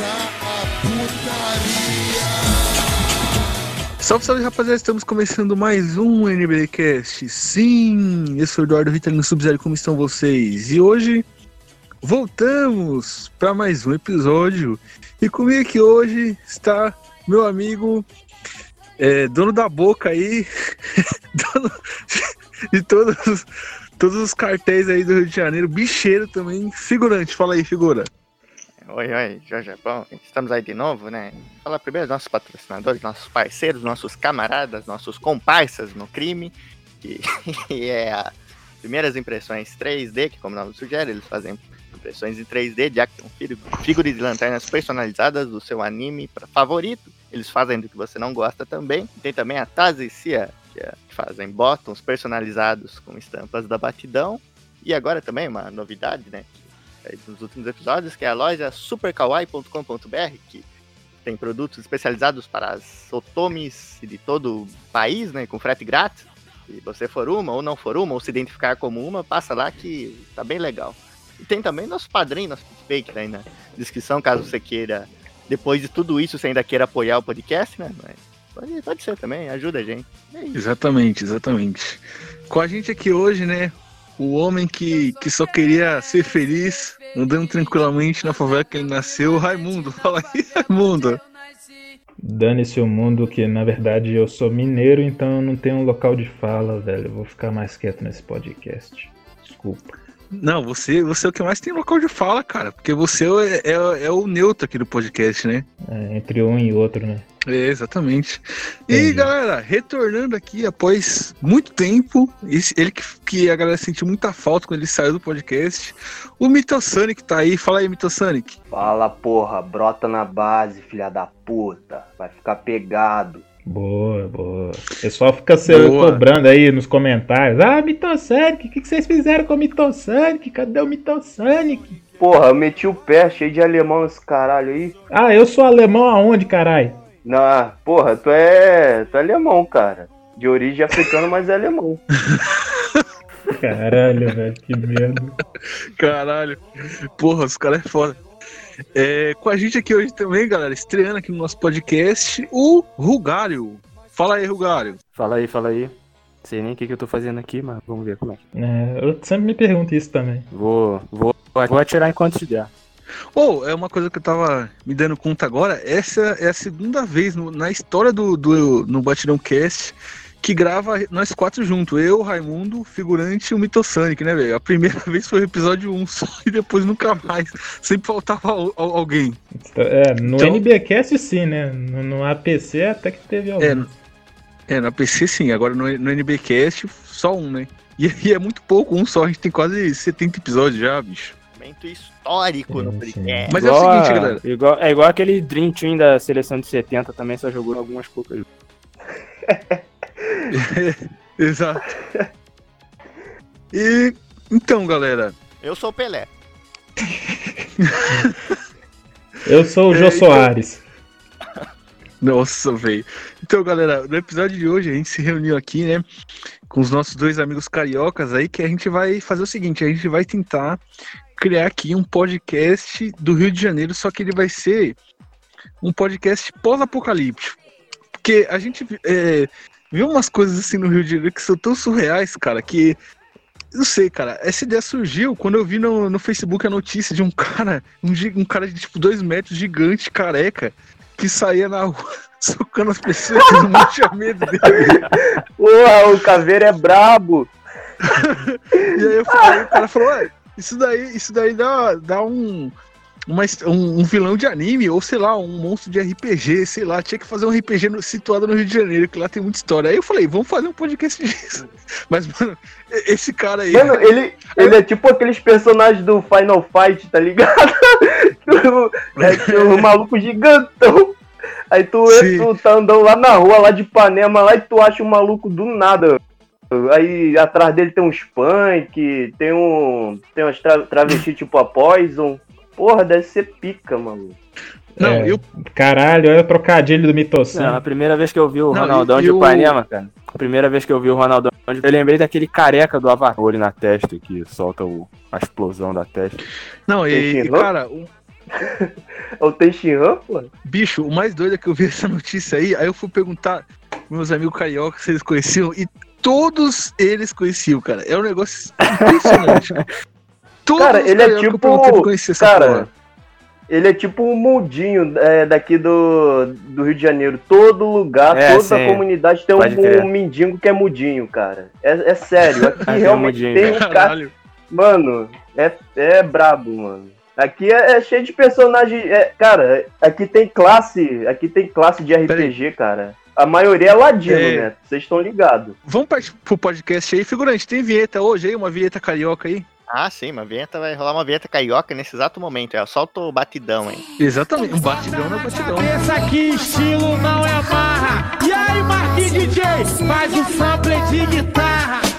a putaria. Salve, salve rapaziada, estamos começando mais um NBCast. Sim, eu sou o Eduardo Vitalino Sub-Zero, como estão vocês? E hoje voltamos para mais um episódio. E comigo aqui hoje está meu amigo, é, dono da boca aí, dono de todos, todos os cartéis aí do Rio de Janeiro, bicheiro também, figurante. Fala aí, figura. Oi, oi, Jorge. Bom, estamos aí de novo, né? Falar primeiro dos nossos patrocinadores, nossos parceiros, nossos camaradas, nossos comparsas no crime, que, é a Primeiras Impressões 3D, que como o nome sugere, eles fazem impressões em 3D de action figuras de lanternas personalizadas do seu anime favorito. Eles fazem do que você não gosta também. Tem também a Tazi Cia, que, é, que fazem bottoms personalizados com estampas da batidão. E agora também uma novidade, né? Nos últimos episódios, que é a loja superkawaii.com.br, que tem produtos especializados para as otomis de todo o país, né, com frete grátis. Se você for uma ou não for uma, ou se identificar como uma, passa lá que tá bem legal. E tem também nosso padrinho, nosso PicPay, que tá aí na descrição, caso você queira, depois de tudo isso, você ainda queira apoiar o podcast, né? Mas pode, pode ser também, ajuda a gente. É exatamente, exatamente. Com a gente aqui hoje, né, o homem que, que só queria ser feliz, andando tranquilamente na favela que ele nasceu, Raimundo. Fala aí, Raimundo. Dane-se o mundo que, na verdade, eu sou mineiro, então eu não tenho um local de fala, velho. Eu vou ficar mais quieto nesse podcast. Desculpa. Não, você, você é o que mais tem local de fala, cara. Porque você é, é, é o neutro aqui do podcast, né? É, entre um e outro, né? É, exatamente. E Entendi. galera, retornando aqui após muito tempo, esse, ele que, que a galera sentiu muita falta quando ele saiu do podcast, o Mitosonic tá aí. Fala aí, Mitosonic. Fala, porra, brota na base, filha da puta. Vai ficar pegado. Boa, boa. O pessoal fica se cobrando aí nos comentários. Ah, Mitosonic, o que, que vocês fizeram com o Mitosonic? Cadê o Mitosonic? Porra, eu meti o pé cheio de alemão esse caralho aí. Ah, eu sou alemão aonde, caralho? Não, porra, tu é. Tu é alemão, cara. De origem africana, mas é alemão. Caralho, velho, que medo. Caralho. Porra, os caras é foda. É, com a gente aqui hoje também, galera, estreando aqui no nosso podcast, o Rugário. Fala aí, Rugário. Fala aí, fala aí. Sei nem o que, que eu tô fazendo aqui, mas vamos ver como é. é eu sempre me pergunto isso também. Vou, vou, vou atirar enquanto te der. Ou, oh, é uma coisa que eu tava me dando conta agora, essa é a segunda vez no, na história do, do no Batidão Cast que grava nós quatro juntos. Eu, Raimundo, figurante e o Mitosonic, né, velho? A primeira vez foi o episódio 1 só e depois nunca mais. Sempre faltava alguém. É, no então, NBcast sim, né? No, no, APC até que teve alguém. É, é, no APC sim, agora no, no NBcast só um, né? E, e é muito pouco, um só, a gente tem quase 70 episódios já, bicho momento histórico sim, no podcast. Mas igual, é o seguinte, galera. Igual, é igual aquele Dream Team da seleção de 70 também, só jogou algumas poucas. Exato. E então, galera. Eu sou o Pelé. Eu sou o Jô é, então... Soares. Nossa, velho. Então, galera, no episódio de hoje a gente se reuniu aqui, né, com os nossos dois amigos cariocas aí, que a gente vai fazer o seguinte: a gente vai tentar criar aqui um podcast do Rio de Janeiro, só que ele vai ser um podcast pós-apocalíptico. Porque a gente é, viu umas coisas assim no Rio de Janeiro que são tão surreais, cara, que. Não sei, cara. Essa ideia surgiu quando eu vi no, no Facebook a notícia de um cara, um, um cara de tipo dois metros, gigante, careca, que saía na rua socando as pessoas que não tinha medo dele. Porra, o caveiro é brabo. e aí eu falei, o cara falou, ué, isso daí, isso daí dá, dá um, uma, um, um, vilão de anime, ou sei lá, um monstro de RPG, sei lá, tinha que fazer um RPG no, situado no Rio de Janeiro, que lá tem muita história. Aí eu falei, vamos fazer um podcast disso. Mas, mano, esse cara aí. Mano, ele, ele é tipo aqueles personagens do Final Fight, tá ligado? é, o maluco gigantão. Aí tu, tu tá andando lá na rua, lá de Ipanema, lá e tu acha um maluco do nada. Aí atrás dele tem um Spunk, tem um. Tem umas tra travesti tipo a Poison. Porra, deve ser pica, mano. Não, é, eu. Caralho, olha o trocadilho do Mitossan. a primeira vez que eu vi o Ronaldão eu, de Ipanema, cara. A primeira vez que eu vi o Ronaldão, eu lembrei daquele careca do Avatar, na testa, que solta o, a explosão da testa. Não, e, e cara, É o Teixeira, pô? Bicho, o mais doido é que eu vi essa notícia aí, aí eu fui perguntar meus amigos carioca se eles conheciam e todos eles conheciam, cara. É um negócio impressionante. todos cara, ele é tipo. Cara, porra. ele é tipo um mundinho é, daqui do, do Rio de Janeiro. Todo lugar, é, toda sim. a comunidade tem um, um, mendigo que é mudinho, cara. É, é sério. Aqui realmente tem um cara. Mano, é, é brabo, mano. Aqui é, é, cheio de personagem. É, cara, aqui tem classe. Aqui tem classe de RPG, cara. A maioria é ladino, é. né? Vocês estão ligados. Vamos partir pro podcast aí, figurante. Tem vinheta hoje aí? Uma vinheta carioca aí? Ah, sim, uma vinheta vai rolar uma vinheta carioca nesse exato momento. É, solta o batidão aí. Exatamente, um batidão não é batidão. Esse aqui, estilo não é barra. E aí, Marquinhos DJ, faz o sample de guitarra.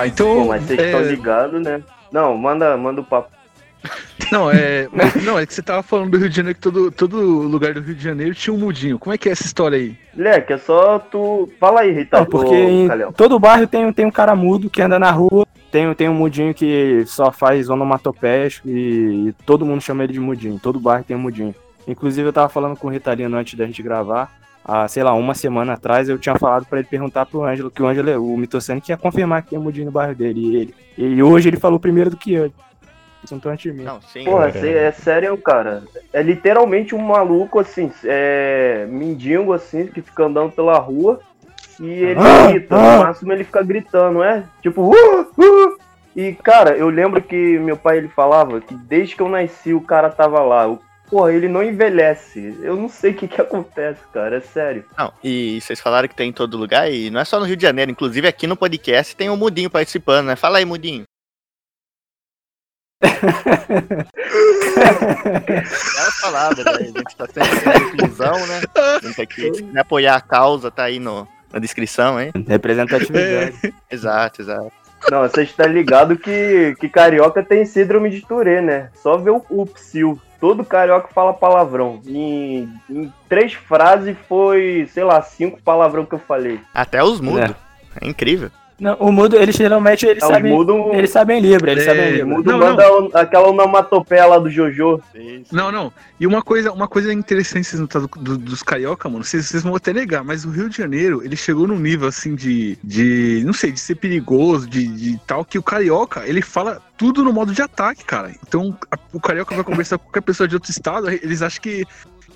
Tá, então. Pô, mas vocês é... estão ligados, né? Não, manda, manda o papo. Não, é. não, é que você tava falando do Rio de Janeiro que todo, todo lugar do Rio de Janeiro tinha um mudinho. Como é que é essa história aí? Leque, é só tu. Fala aí, Rita. Não, porque em todo bairro tem, tem um cara mudo que anda na rua. Tem, tem um mudinho que só faz onomatopeias e, e todo mundo chama ele de mudinho. Todo bairro tem um mudinho. Inclusive, eu tava falando com o Ritalino antes da gente gravar há, sei lá, uma semana atrás, eu tinha falado para ele perguntar pro Ângelo, que o Ângelo, o Mitocene, que ia confirmar que tinha mudinho no bairro dele. E ele. E hoje ele falou primeiro do que eu. Assunto antes de mim. Não, sim. Porra, é. é sério, cara. É literalmente um maluco, assim, é. Mendigo, assim, que fica andando pela rua. E ele ah, grita, ah. no máximo ele fica gritando, é? Tipo, uh, uh. E, cara, eu lembro que meu pai ele falava que desde que eu nasci o cara tava lá. O porra, ele não envelhece. Eu não sei o que que acontece, cara, é sério. Não, e vocês falaram que tem em todo lugar, e não é só no Rio de Janeiro, inclusive aqui no podcast tem um Mudinho participando, né? Fala aí, Mudinho. Aquelas palavras, né? A gente tá sempre inclusão, né? A gente aqui, se apoiar a causa, tá aí no, na descrição, hein? Representatividade. exato, exato. Não, você está ligado que, que carioca tem síndrome de Tourette, né? Só ver o, o psil todo carioca fala palavrão. Em, em, três frases foi, sei lá, cinco palavrão que eu falei. Até os mudos. É. é incrível. Não, o mudo, eles geralmente eles, não, sabem, mudo, eles sabem Libra, eles é, sabem Libra. O mudo não, manda não. aquela onomatopeia lá do Jojo. Não, não. E uma coisa, uma coisa interessante vocês notaram do, dos carioca, mano, vocês, vocês vão até negar, mas o Rio de Janeiro, ele chegou num nível assim de, de não sei, de ser perigoso, de, de tal, que o carioca, ele fala tudo no modo de ataque, cara. Então, a, o carioca vai conversar com qualquer pessoa de outro estado, eles acham que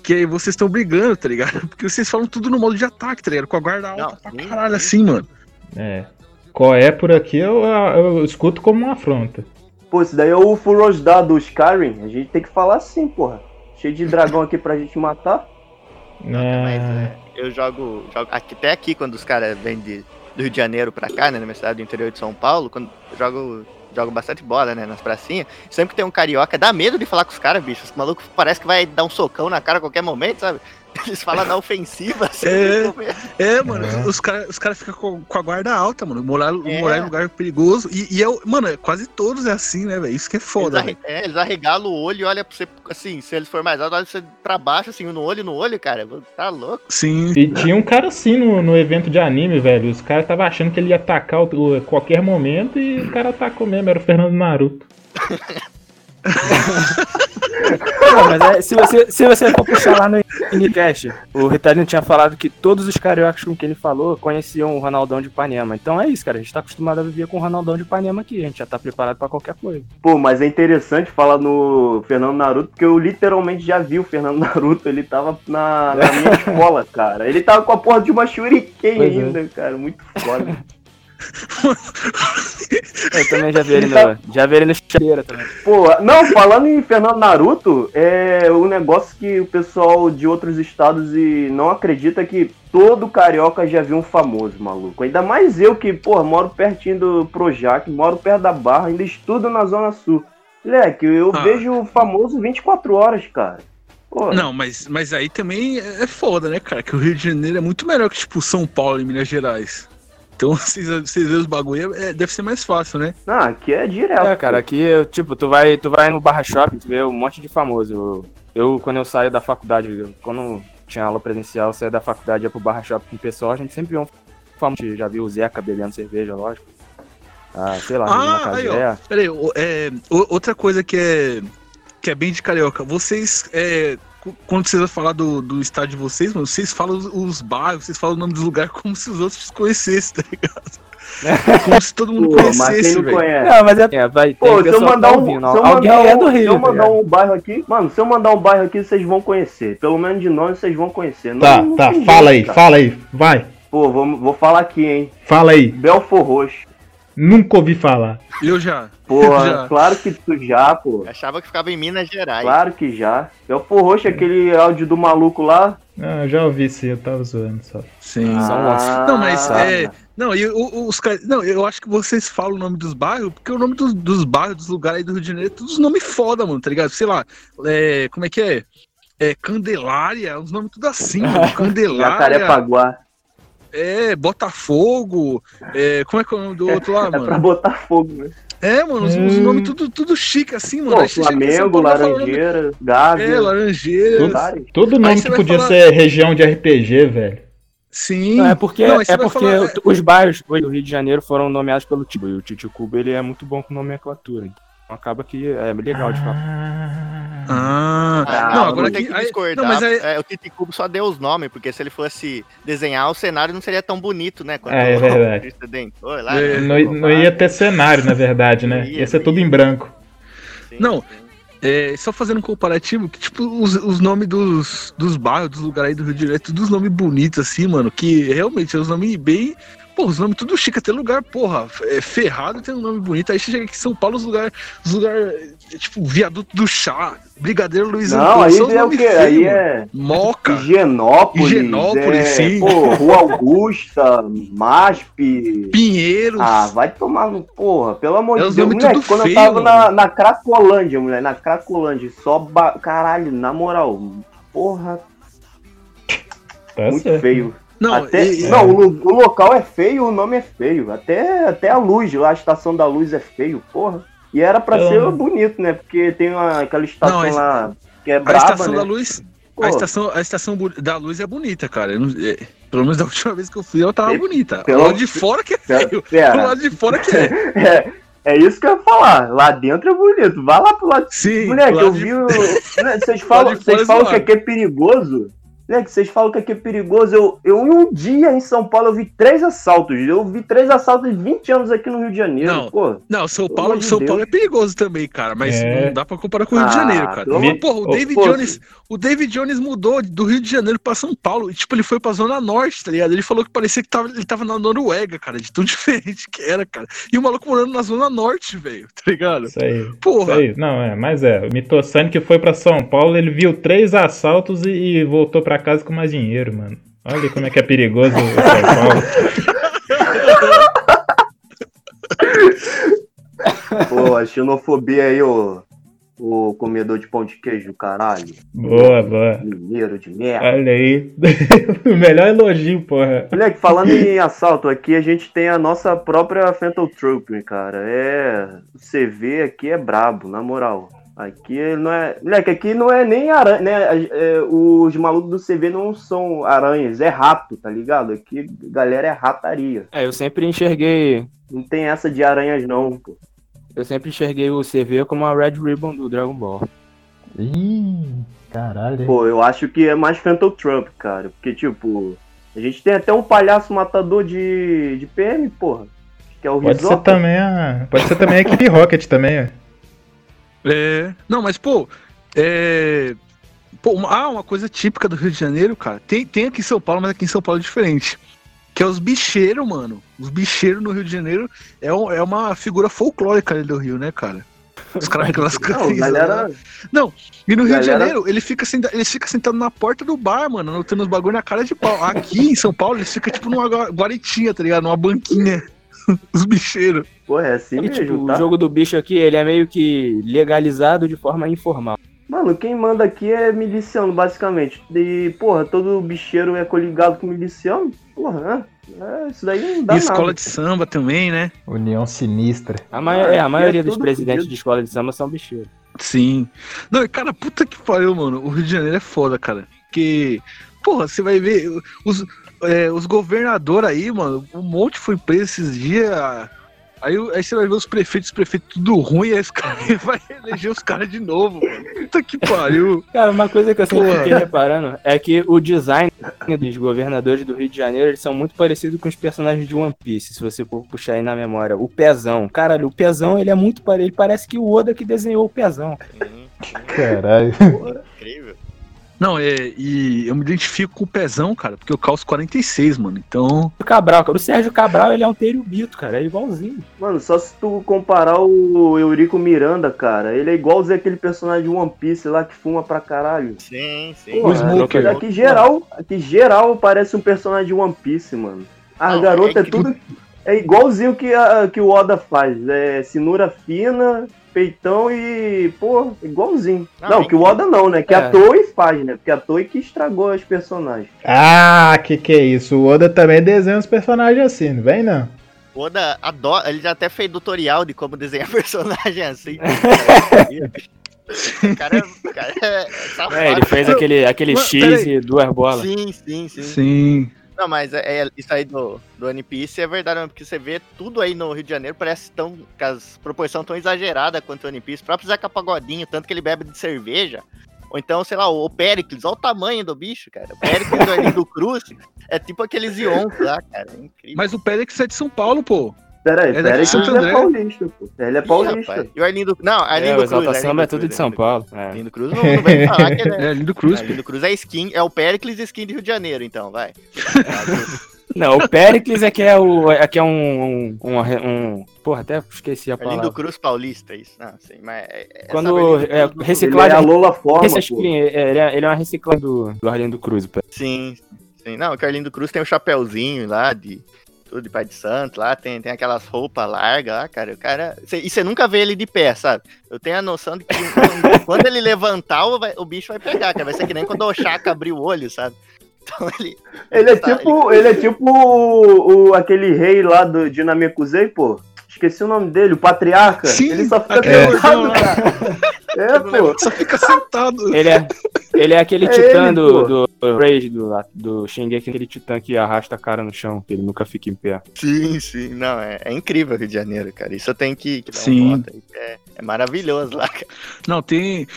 que vocês estão brigando, tá ligado? Porque vocês falam tudo no modo de ataque, tá ligado? Com a guarda alta não, pra caralho, assim, mano. É. Qual é por aqui eu, eu escuto como uma afronta. Pô, isso daí é o Furosda do Skyrim. A gente tem que falar assim, porra. Cheio de dragão aqui pra gente matar. É... Mas é, eu jogo, jogo aqui, até aqui quando os caras vêm de, do Rio de Janeiro pra cá, né, na minha cidade do interior de São Paulo, quando eu jogo, jogo bastante bola, né, nas pracinhas, sempre que tem um carioca, dá medo de falar com os caras, bicho. Os malucos parece que vai dar um socão na cara a qualquer momento, sabe? Eles falam na ofensiva. Assim, é, é, mano, é. os caras os cara ficam com, com, a guarda alta, mano. Morar, é. morar em lugar perigoso. E, e é, mano, quase todos é assim, né, velho? Isso que é foda, eles, é, eles arregalam o olho e olham pra você, assim, se eles for mais alto, olha você pra baixo, assim, no olho, no olho, cara. Tá louco. Sim. E tinha um cara assim no, no evento de anime, velho. Os caras estavam achando que ele ia atacar o, qualquer momento e o cara atacou mesmo, era o Fernando Naruto. Mas é, se, você, se você for puxar lá no Unicast, o Ritalino tinha falado que todos os cariocas com quem ele falou conheciam o Ronaldão de Ipanema. Então é isso, cara. A gente tá acostumado a viver com o Ronaldão de Ipanema aqui. A gente já tá preparado para qualquer coisa. Pô, mas é interessante falar no Fernando Naruto, porque eu literalmente já vi o Fernando Naruto. Ele tava na, na minha escola, cara. Ele tava com a porra de uma shuriken pois é. ainda, é. cara. Muito foda. Eu também já vi ele, no, tá... já vi ele no chaveira também. Pô, não, falando em Fernando Naruto, é um negócio que o pessoal de outros estados e não acredita que todo carioca já viu um famoso, maluco. Ainda mais eu que, pô, moro pertinho do Projac, moro perto da Barra, ainda estudo na Zona Sul. Moleque, eu ah. vejo o famoso 24 horas, cara. Pô, Não, mas, mas aí também é foda, né, cara? Que o Rio de Janeiro é muito melhor que, tipo, São Paulo e Minas Gerais. Então, vocês, vocês verem os bagulho, é- deve ser mais fácil, né? Não, aqui é direto. É, cara, aqui, tipo, tu vai, tu vai no Barra Shopping, tu vê um monte de famoso. Eu, eu, quando eu saio da faculdade, eu- quando tinha aula presencial, eu saía da faculdade ia pro Barra Shopping com o pessoal, a gente sempre via um famoso. Já viu o Zeca bebendo cerveja, lógico. Ah, sei lá, Ah, aí, ó. Peraí, é, outra coisa que é, que é bem de carioca. Vocês, é, quando vocês vão falar do, do estado de vocês, mano, vocês falam os, os bairros, vocês falam o nome dos lugares como se os outros conhecessem, tá ligado? Como se todo mundo Pô, mas quem conhecesse, não conhece? Não, mas é, é, vai, tem Pô, se eu que mandar tá um, ouvindo. se eu Alguém mandar é um, do Rio, se eu tá mandar um bairro aqui, mano, se eu mandar um bairro aqui, vocês vão conhecer. Pelo menos de nome vocês vão conhecer. Tá, não tá, tem fala aí, jeito, cara. fala aí, vai. Pô, vou, vou falar aqui, hein. Fala aí. Belfor Roxo. Nunca ouvi falar. Eu já. Porra, Já. claro que tu já, pô. Eu achava que ficava em Minas Gerais. Claro que já. Belfor Roxo, aquele áudio do maluco lá. Ah, eu já ouvi sim, eu tava zoando só. Sim. Ah, Não, mas tá. é. Não, e o- o- os caras. Não, eu acho que vocês falam o nome dos bairros, porque o nome dos, dos bairros, dos lugares aí do Rio de Janeiro, é todos nomes foda, mano, tá ligado? Sei lá, é, como é que é? É Candelária, uns nomes tudo assim, mano. Candelária. Jacarepaguá. É, Botafogo. É, como é que é o nome do outro lá, É pra mano? botar fogo, né? É, mano, os, os Hum. nomes tudo, tudo chique assim, mano. Pô, Flamengo, Paulo, vai falar o nome- Laranjeira, É, Gávea. Laranjeira. vários. Todo nome que podia falar- ser região de RPG, velho. Sim. Não, é porque, Não, é porque falar- os bairros do Rio de Janeiro foram nomeados pelo Tibo. E o Tito Cuba ele é muito bom com nomenclatura. Então acaba que é legal de falar. Ah, Ah, não, não, agora tem que discordar. Não, mas aí, é, o Titi Cubo só deu os nomes, porque se ele fosse desenhar, o cenário não seria tão bonito, né? Quanto É, é o verdade. Dentor lá, É, né? não, não ia ter cenário, na verdade, né? Ia, Ia ser não tudo ia. em branco. Sim, Não, sim. É, só fazendo um comparativo, que tipo, os, os nomes dos, dos bairros, dos lugares aí do Rio de Janeiro, é tudo os nomes bonitos, assim, mano, que realmente é os nomes bem. Pô, os nomes tudo chique, até lugar, porra, é, Ferrado tem um nome bonito, aí você chega aqui em São Paulo, os lugares, os lugares, tipo, Viaduto do Chá, Brigadeiro Luiz Não, aí só os é o quê? feios, Aí é Moca. Higienópolis, Higienópolis, é, sim. Pô, Rua Augusta, MASP. Pinheiros. Ah, vai tomar no porra, pelo amor É de os Deus. Moleque, tudo quando feio, eu tava na, na Cracolândia, mulher, na Cracolândia, só. Ba... Caralho, na moral, porra, Tá muito certo. feio. Não, até, e- não o, lu- o local é feio, o nome é feio. Até, até a luz, lá a estação da luz é feio, porra. E era pra Eu- ser bonito, né? Porque tem uma, aquela estação Não, a- lá que é a braba, estação né? da luz. A estação, a estação da luz é bonita, cara. Eu não- é, pelo menos da última vez que eu fui, ela tava bonita. pelo- O lado de fora que é feio. O lado de fora que é. É, é isso que eu ia falar. Lá dentro é bonito. Vai lá pro lado. Sim, Moleque, o lado eu de- vi. o- né, Vocês falam, de vocês é falam que aqui é perigoso. Moleque, vocês falam que aqui é perigoso. Eu, eu, em um dia em São Paulo, eu vi três assaltos. Eu vi três assaltos em 20 anos aqui no Rio de Janeiro. Não. Pô, Não, São Paulo, de São Deus. Paulo é perigoso também, cara. Mas É. não dá pra comparar com o Rio de Ah, Janeiro, cara. pelo amor- Porra, o David pô, Jones. O David Jones mudou do Rio de Janeiro pra São Paulo. E, tipo, ele foi pra Zona Norte, tá ligado? Ele falou que parecia que tava, ele tava na Noruega, cara, de tão diferente que era, cara. E o maluco morando na Zona Norte, velho, tá ligado? Isso aí. Isso Porra. aí. Não, é, mas é. O Mitossani que foi pra São Paulo, ele viu três assaltos e, e voltou pra casa com mais dinheiro, mano. Olha como é que é perigoso o São Paulo. pô, a xenofobia aí, ô. O comedor de pão de queijo, caralho. Boa, boa. Mineiro de merda. Olha aí. o melhor elogio, porra. Moleque, falando em assalto, aqui a gente tem a nossa própria Phantom Troop, cara. É. O CV aqui é brabo, na moral. Aqui não é. Moleque, aqui não é nem aranha, né? É, os malucos do CV não são aranhas, é rato, tá ligado? Aqui, galera, é rataria. É, eu sempre enxerguei. Não tem essa de aranhas, não, pô. Eu sempre enxerguei o CV como a Red Ribbon do Dragon Ball. Ih, caralho. Pô, eu acho que é mais Phantom Trump, cara. Porque, tipo, a gente tem até um palhaço matador de, de PM, porra. Que é o Pode ser Risoto. também a. Pode ser também a equipe Rocket também, ó. É. Não, mas, pô, é. Pô, uma, ah, uma coisa típica do Rio de Janeiro, cara. Tem, tem aqui em São Paulo, mas aqui em São Paulo é diferente. Que é os bicheiros, mano. Os bicheiros no Rio de Janeiro é, um- é uma figura folclórica ali do Rio, né, cara? Os caras aquelas Não, camisas galera. E no Rio de Janeiro, ele fica, senta, ele fica sentado na porta do bar, mano, anotando os bagulho na cara de pau. Aqui em São Paulo, eles ficam tipo numa gua- guaritinha, tá ligado? Numa banquinha. Os bicheiros. Pô, é assim E, mesmo, tipo, tá? o jogo do bicho aqui, ele é meio que legalizado de forma informal. Mano, quem manda aqui é miliciano, basicamente. E, porra, todo bicheiro é coligado com miliciano. Porra, né? É, isso daí não dá E escola nada. de samba também, né? União sinistra. A, é, a maioria é dos presidentes fudido. de escola de samba são bicheiros. Sim. Não, e cara, puta que pariu, mano. O Rio de Janeiro é foda, cara. Porque, porra, você vai ver os, é, os governadores aí, mano. Um monte foi preso esses dias. Aí, aí você vai ver os prefeitos, os prefeitos tudo ruim, aí os caras vai eleger os caras de novo, mano. Puta que pariu. Cara, uma coisa que eu sempre Porra. fiquei reparando é que o design dos governadores do Rio de Janeiro, eles são muito parecidos com os personagens de One Piece, se você for puxar aí na memória. O Pezão, cara, o Pezão, ele é muito parecido, ele parece que o Oda que desenhou o Pezão. Caralho. incrível. Não, é, e eu me identifico com o pezão, cara, porque eu calço 46, mano. Então. O Cabral, cara, o Sérgio Cabral, ele é um Bito, cara, é igualzinho. Mano, só se tu comparar o Eurico Miranda, cara, ele é igualzinho aquele personagem de One Piece lá que fuma pra caralho. Sim, sim. Porra, Smoker. Aqui geral, aqui geral parece um personagem de One Piece, mano. A Não, garota é é, que- tudo. É igualzinho que, a, que o Oda faz. É cinura fina, peitão e. Pô, igualzinho. Não, Não, é que o Oda não, né? Que É. a Toei faz, né? Porque a Toei que estragou os personagens. Ah, que que é isso? O Oda também desenha uns personagens assim, não vem não? O Oda adora. Ele já até fez tutorial de como desenhar personagem assim. o cara, o cara é safado. É, ele fez aquele, aquele Mas, X peraí. e duas bolas. Sim, sim, sim. Sim. Não, mas é, é- isso aí do, do One Piece é verdade, porque você vê tudo aí no Rio de Janeiro, parece tão. as proporções tão exageradas quanto o One Piece. O próprio Zeca Pagodinho, tanto que ele bebe de cerveja. Ou então, sei lá, o Pericles, olha o tamanho do bicho, cara. O Pericles do Arlindo Cruz é tipo aqueles Yonks lá, cara. É incrível. Mas o Pérez é de São Paulo, pô. Pera aí, É pera aí daqui que ele é André. paulista, pô. Ele é paulista. E o Arlindo. Não, É, Arlindo o Cruz. Exalta Arlindo Samba é Cruz, tudo de São Arlindo Paulo. É. Arlindo Cruz não, não vem falar que ele é. É lindo Cruz, pô. Arlindo Cruz é skin, é o Pericles skin de Rio de Janeiro, então, vai. Não, o Pericles é que é, o, é, que é um, um, um, um- Porra, até esqueci a Arlindo palavra. Cruz Paulista, isso. Não, sim, mas. é- é- Quando Arlindo é, não- Ele é a reciclagem. Lola Forma, pô. reciclagem ele, é, ele é uma reciclagem do, do Arlindo Cruz. Pericles. Sim, sim. Não, o Carlinho Cruz tem o chapéuzinho lá de tudo de pai de santo lá, tem, tem aquelas roupas largas lá, cara. O cara. cê- e você nunca vê ele de pé, sabe? Eu tenho a noção de que quando, ele levantar, o, vai- o bicho vai pegar, cara. Vai ser que nem quando o Chaka abrir o olho, sabe? Então ele. Ele é tá- tipo, ele é tipo o, o- aquele rei lá do de Namekusei, pô. Esqueci o nome dele, o patriarca. Sim, ele só fica sentado, cara. É, pô. Só fica sentado. Ele é, ele é aquele É titã ele, do, do Rage, do, do Shingeki, aquele titã que arrasta a cara no chão, que ele nunca fica em pé. Sim, sim. Não, é, é incrível o Rio de Janeiro, cara. Isso tenho que, que dar Sim. É, é maravilhoso lá, cara. Não, tem.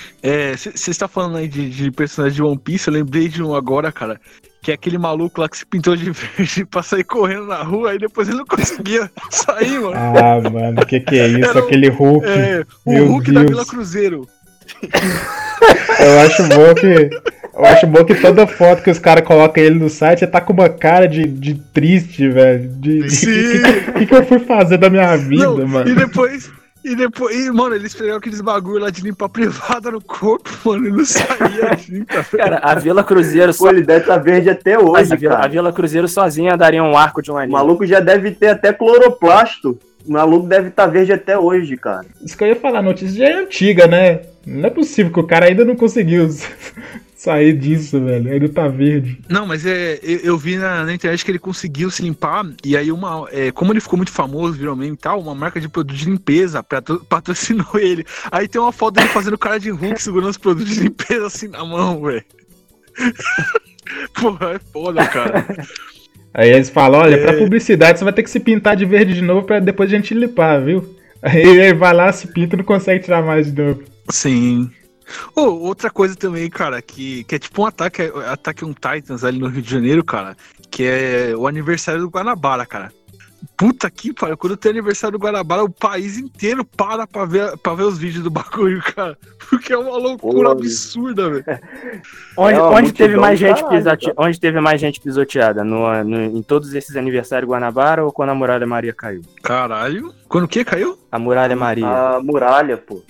Você está falando aí de, de personagem de One Piece, eu lembrei de um agora, cara. Que é aquele maluco lá que se pintou de verde pra sair correndo na rua, aí depois ele não conseguia sair, mano. Ah, mano, que que é isso? Era Aquele Hulk. É, o Meu Hulk da Deus. Vila Cruzeiro. Eu acho bom que. Eu acho bom que toda foto que os caras colocam ele no site tá com uma cara de, de triste, velho. De, de Sim. que, que, que eu fui fazer da minha vida, Não, mano? E depois. E depois, e, mano, eles pegaram aqueles bagulho lá de limpar privada no corpo, mano, e não saía assim, tá vendo? Cara, a Vila Cruzeiro Pô, só. ele deve estar verde até hoje, a, Vila, a. Vila Cruzeiro sozinha daria um arco de um O anime. maluco já deve ter até cloroplasto. O maluco deve estar verde até hoje, cara. Isso que eu ia falar, a notícia já é antiga, né? Não é possível que o cara ainda não conseguiu sair disso, velho. Ainda tá verde. Não, mas é, eu, eu vi na, na internet que ele conseguiu se limpar, e aí uma. é, como ele ficou muito famoso, virou meme e tal, uma marca de produto de limpeza patro- patrocinou ele. Aí tem uma foto dele fazendo cara de Hulk segurando os produtos de limpeza assim na mão, velho. Porra, é foda, cara. Aí eles falam, olha, É. pra publicidade você vai ter que se pintar de verde de novo pra depois a gente limpar, viu? Aí ele vai lá, se pinta e não consegue tirar mais de novo. Sim. Ô, outra coisa também, cara, que, que é tipo um ataque, ataque um Titans ali no Rio de Janeiro, cara, que é o aniversário do Guanabara, cara. Puta que pariu, quando tem aniversário do Guanabara, o país inteiro para pra ver, pra ver os vídeos do bagulho, cara. Porque é uma loucura Pô, absurda, velho. Onde, É onde teve mais gente caralho, onde teve mais gente pisoteada? No, no- em todos esses aniversários Guanabara ou quando a Muralha Maria caiu? Caralho. Quando o que caiu? A Muralha Maria. A muralha, pô.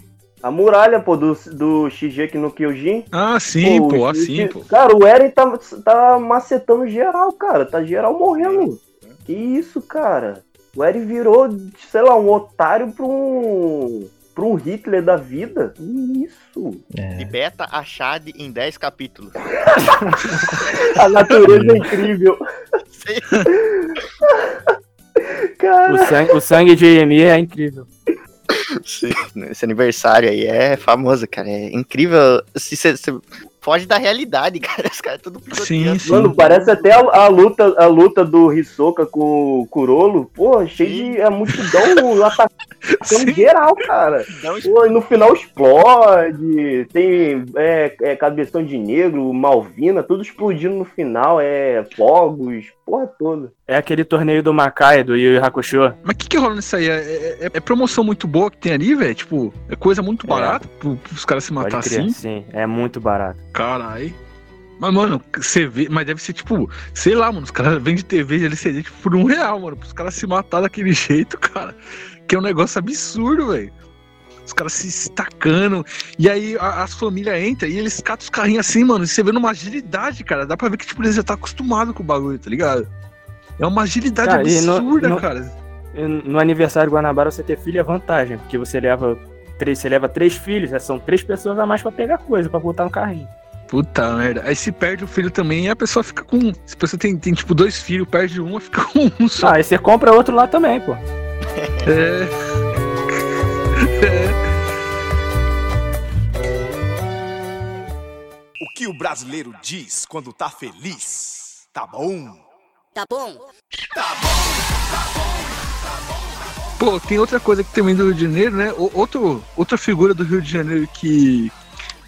A muralha, pô, do, do Shigeki no Kyojin. Ah, sim, pô, o- assim, pô. Cara, o Eren tá, tá macetando geral, cara. Tá geral morrendo. Que isso, cara? O Eren virou, sei lá, um otário pra um. pra um Hitler da vida? Isso. É. De beta a Chad em 10 capítulos. A natureza é incrível. Sim. Cara. O sangue, o sangue de Emir é incrível. Sim, Esse aniversário aí é famoso, cara. É incrível. Se você foge da realidade, cara. Os caras tudo Sim, sim. Mano, parece até a, a luta, a luta do Hisoka com o Kurolo. Pô, cheio Sim. de a multidão atacando Sim. geral, cara. Pô, e no final explode. Tem é, é, cabeção de negro, Malvina, tudo explodindo no final. É fogos, porra toda. É aquele torneio do Makai, do Yu Yu Hakusho. Mas o que, que rola nisso aí? É, é- é promoção muito boa que tem ali, velho? Tipo, é coisa muito É. barata pro, pros caras se matar assim? sim. É muito barato. Caralho. Mas, mano, você vê. Mas deve ser tipo, sei lá, mano. Os caras vendem TV de LCD tipo, por um real, mano. Pros caras se matar daquele jeito, cara. Que é um negócio absurdo, velho. Os caras se se tacando. E aí a- as famílias entram e eles catam os carrinhos assim, mano. E você vê numa agilidade, cara. Dá pra ver que tipo, eles já tá acostumado com o bagulho, tá ligado? É uma agilidade Cara, e no- absurda, no- cara. No aniversário do Guanabara você ter filho é vantagem, porque você leva três, você leva três filhos, já são três pessoas a mais pra pegar coisa, pra botar no carrinho. Puta merda. Aí se perde o filho também e a pessoa fica com. Se a pessoa tem, tem tipo dois filhos, perde um, fica com um só. Ah, aí você compra outro lá também, pô. É. O que o brasileiro diz quando tá feliz? Tá bom? Tá bom? Pô, tem outra coisa que também do Rio de Janeiro, né? O- Outro, outra figura do Rio de Janeiro que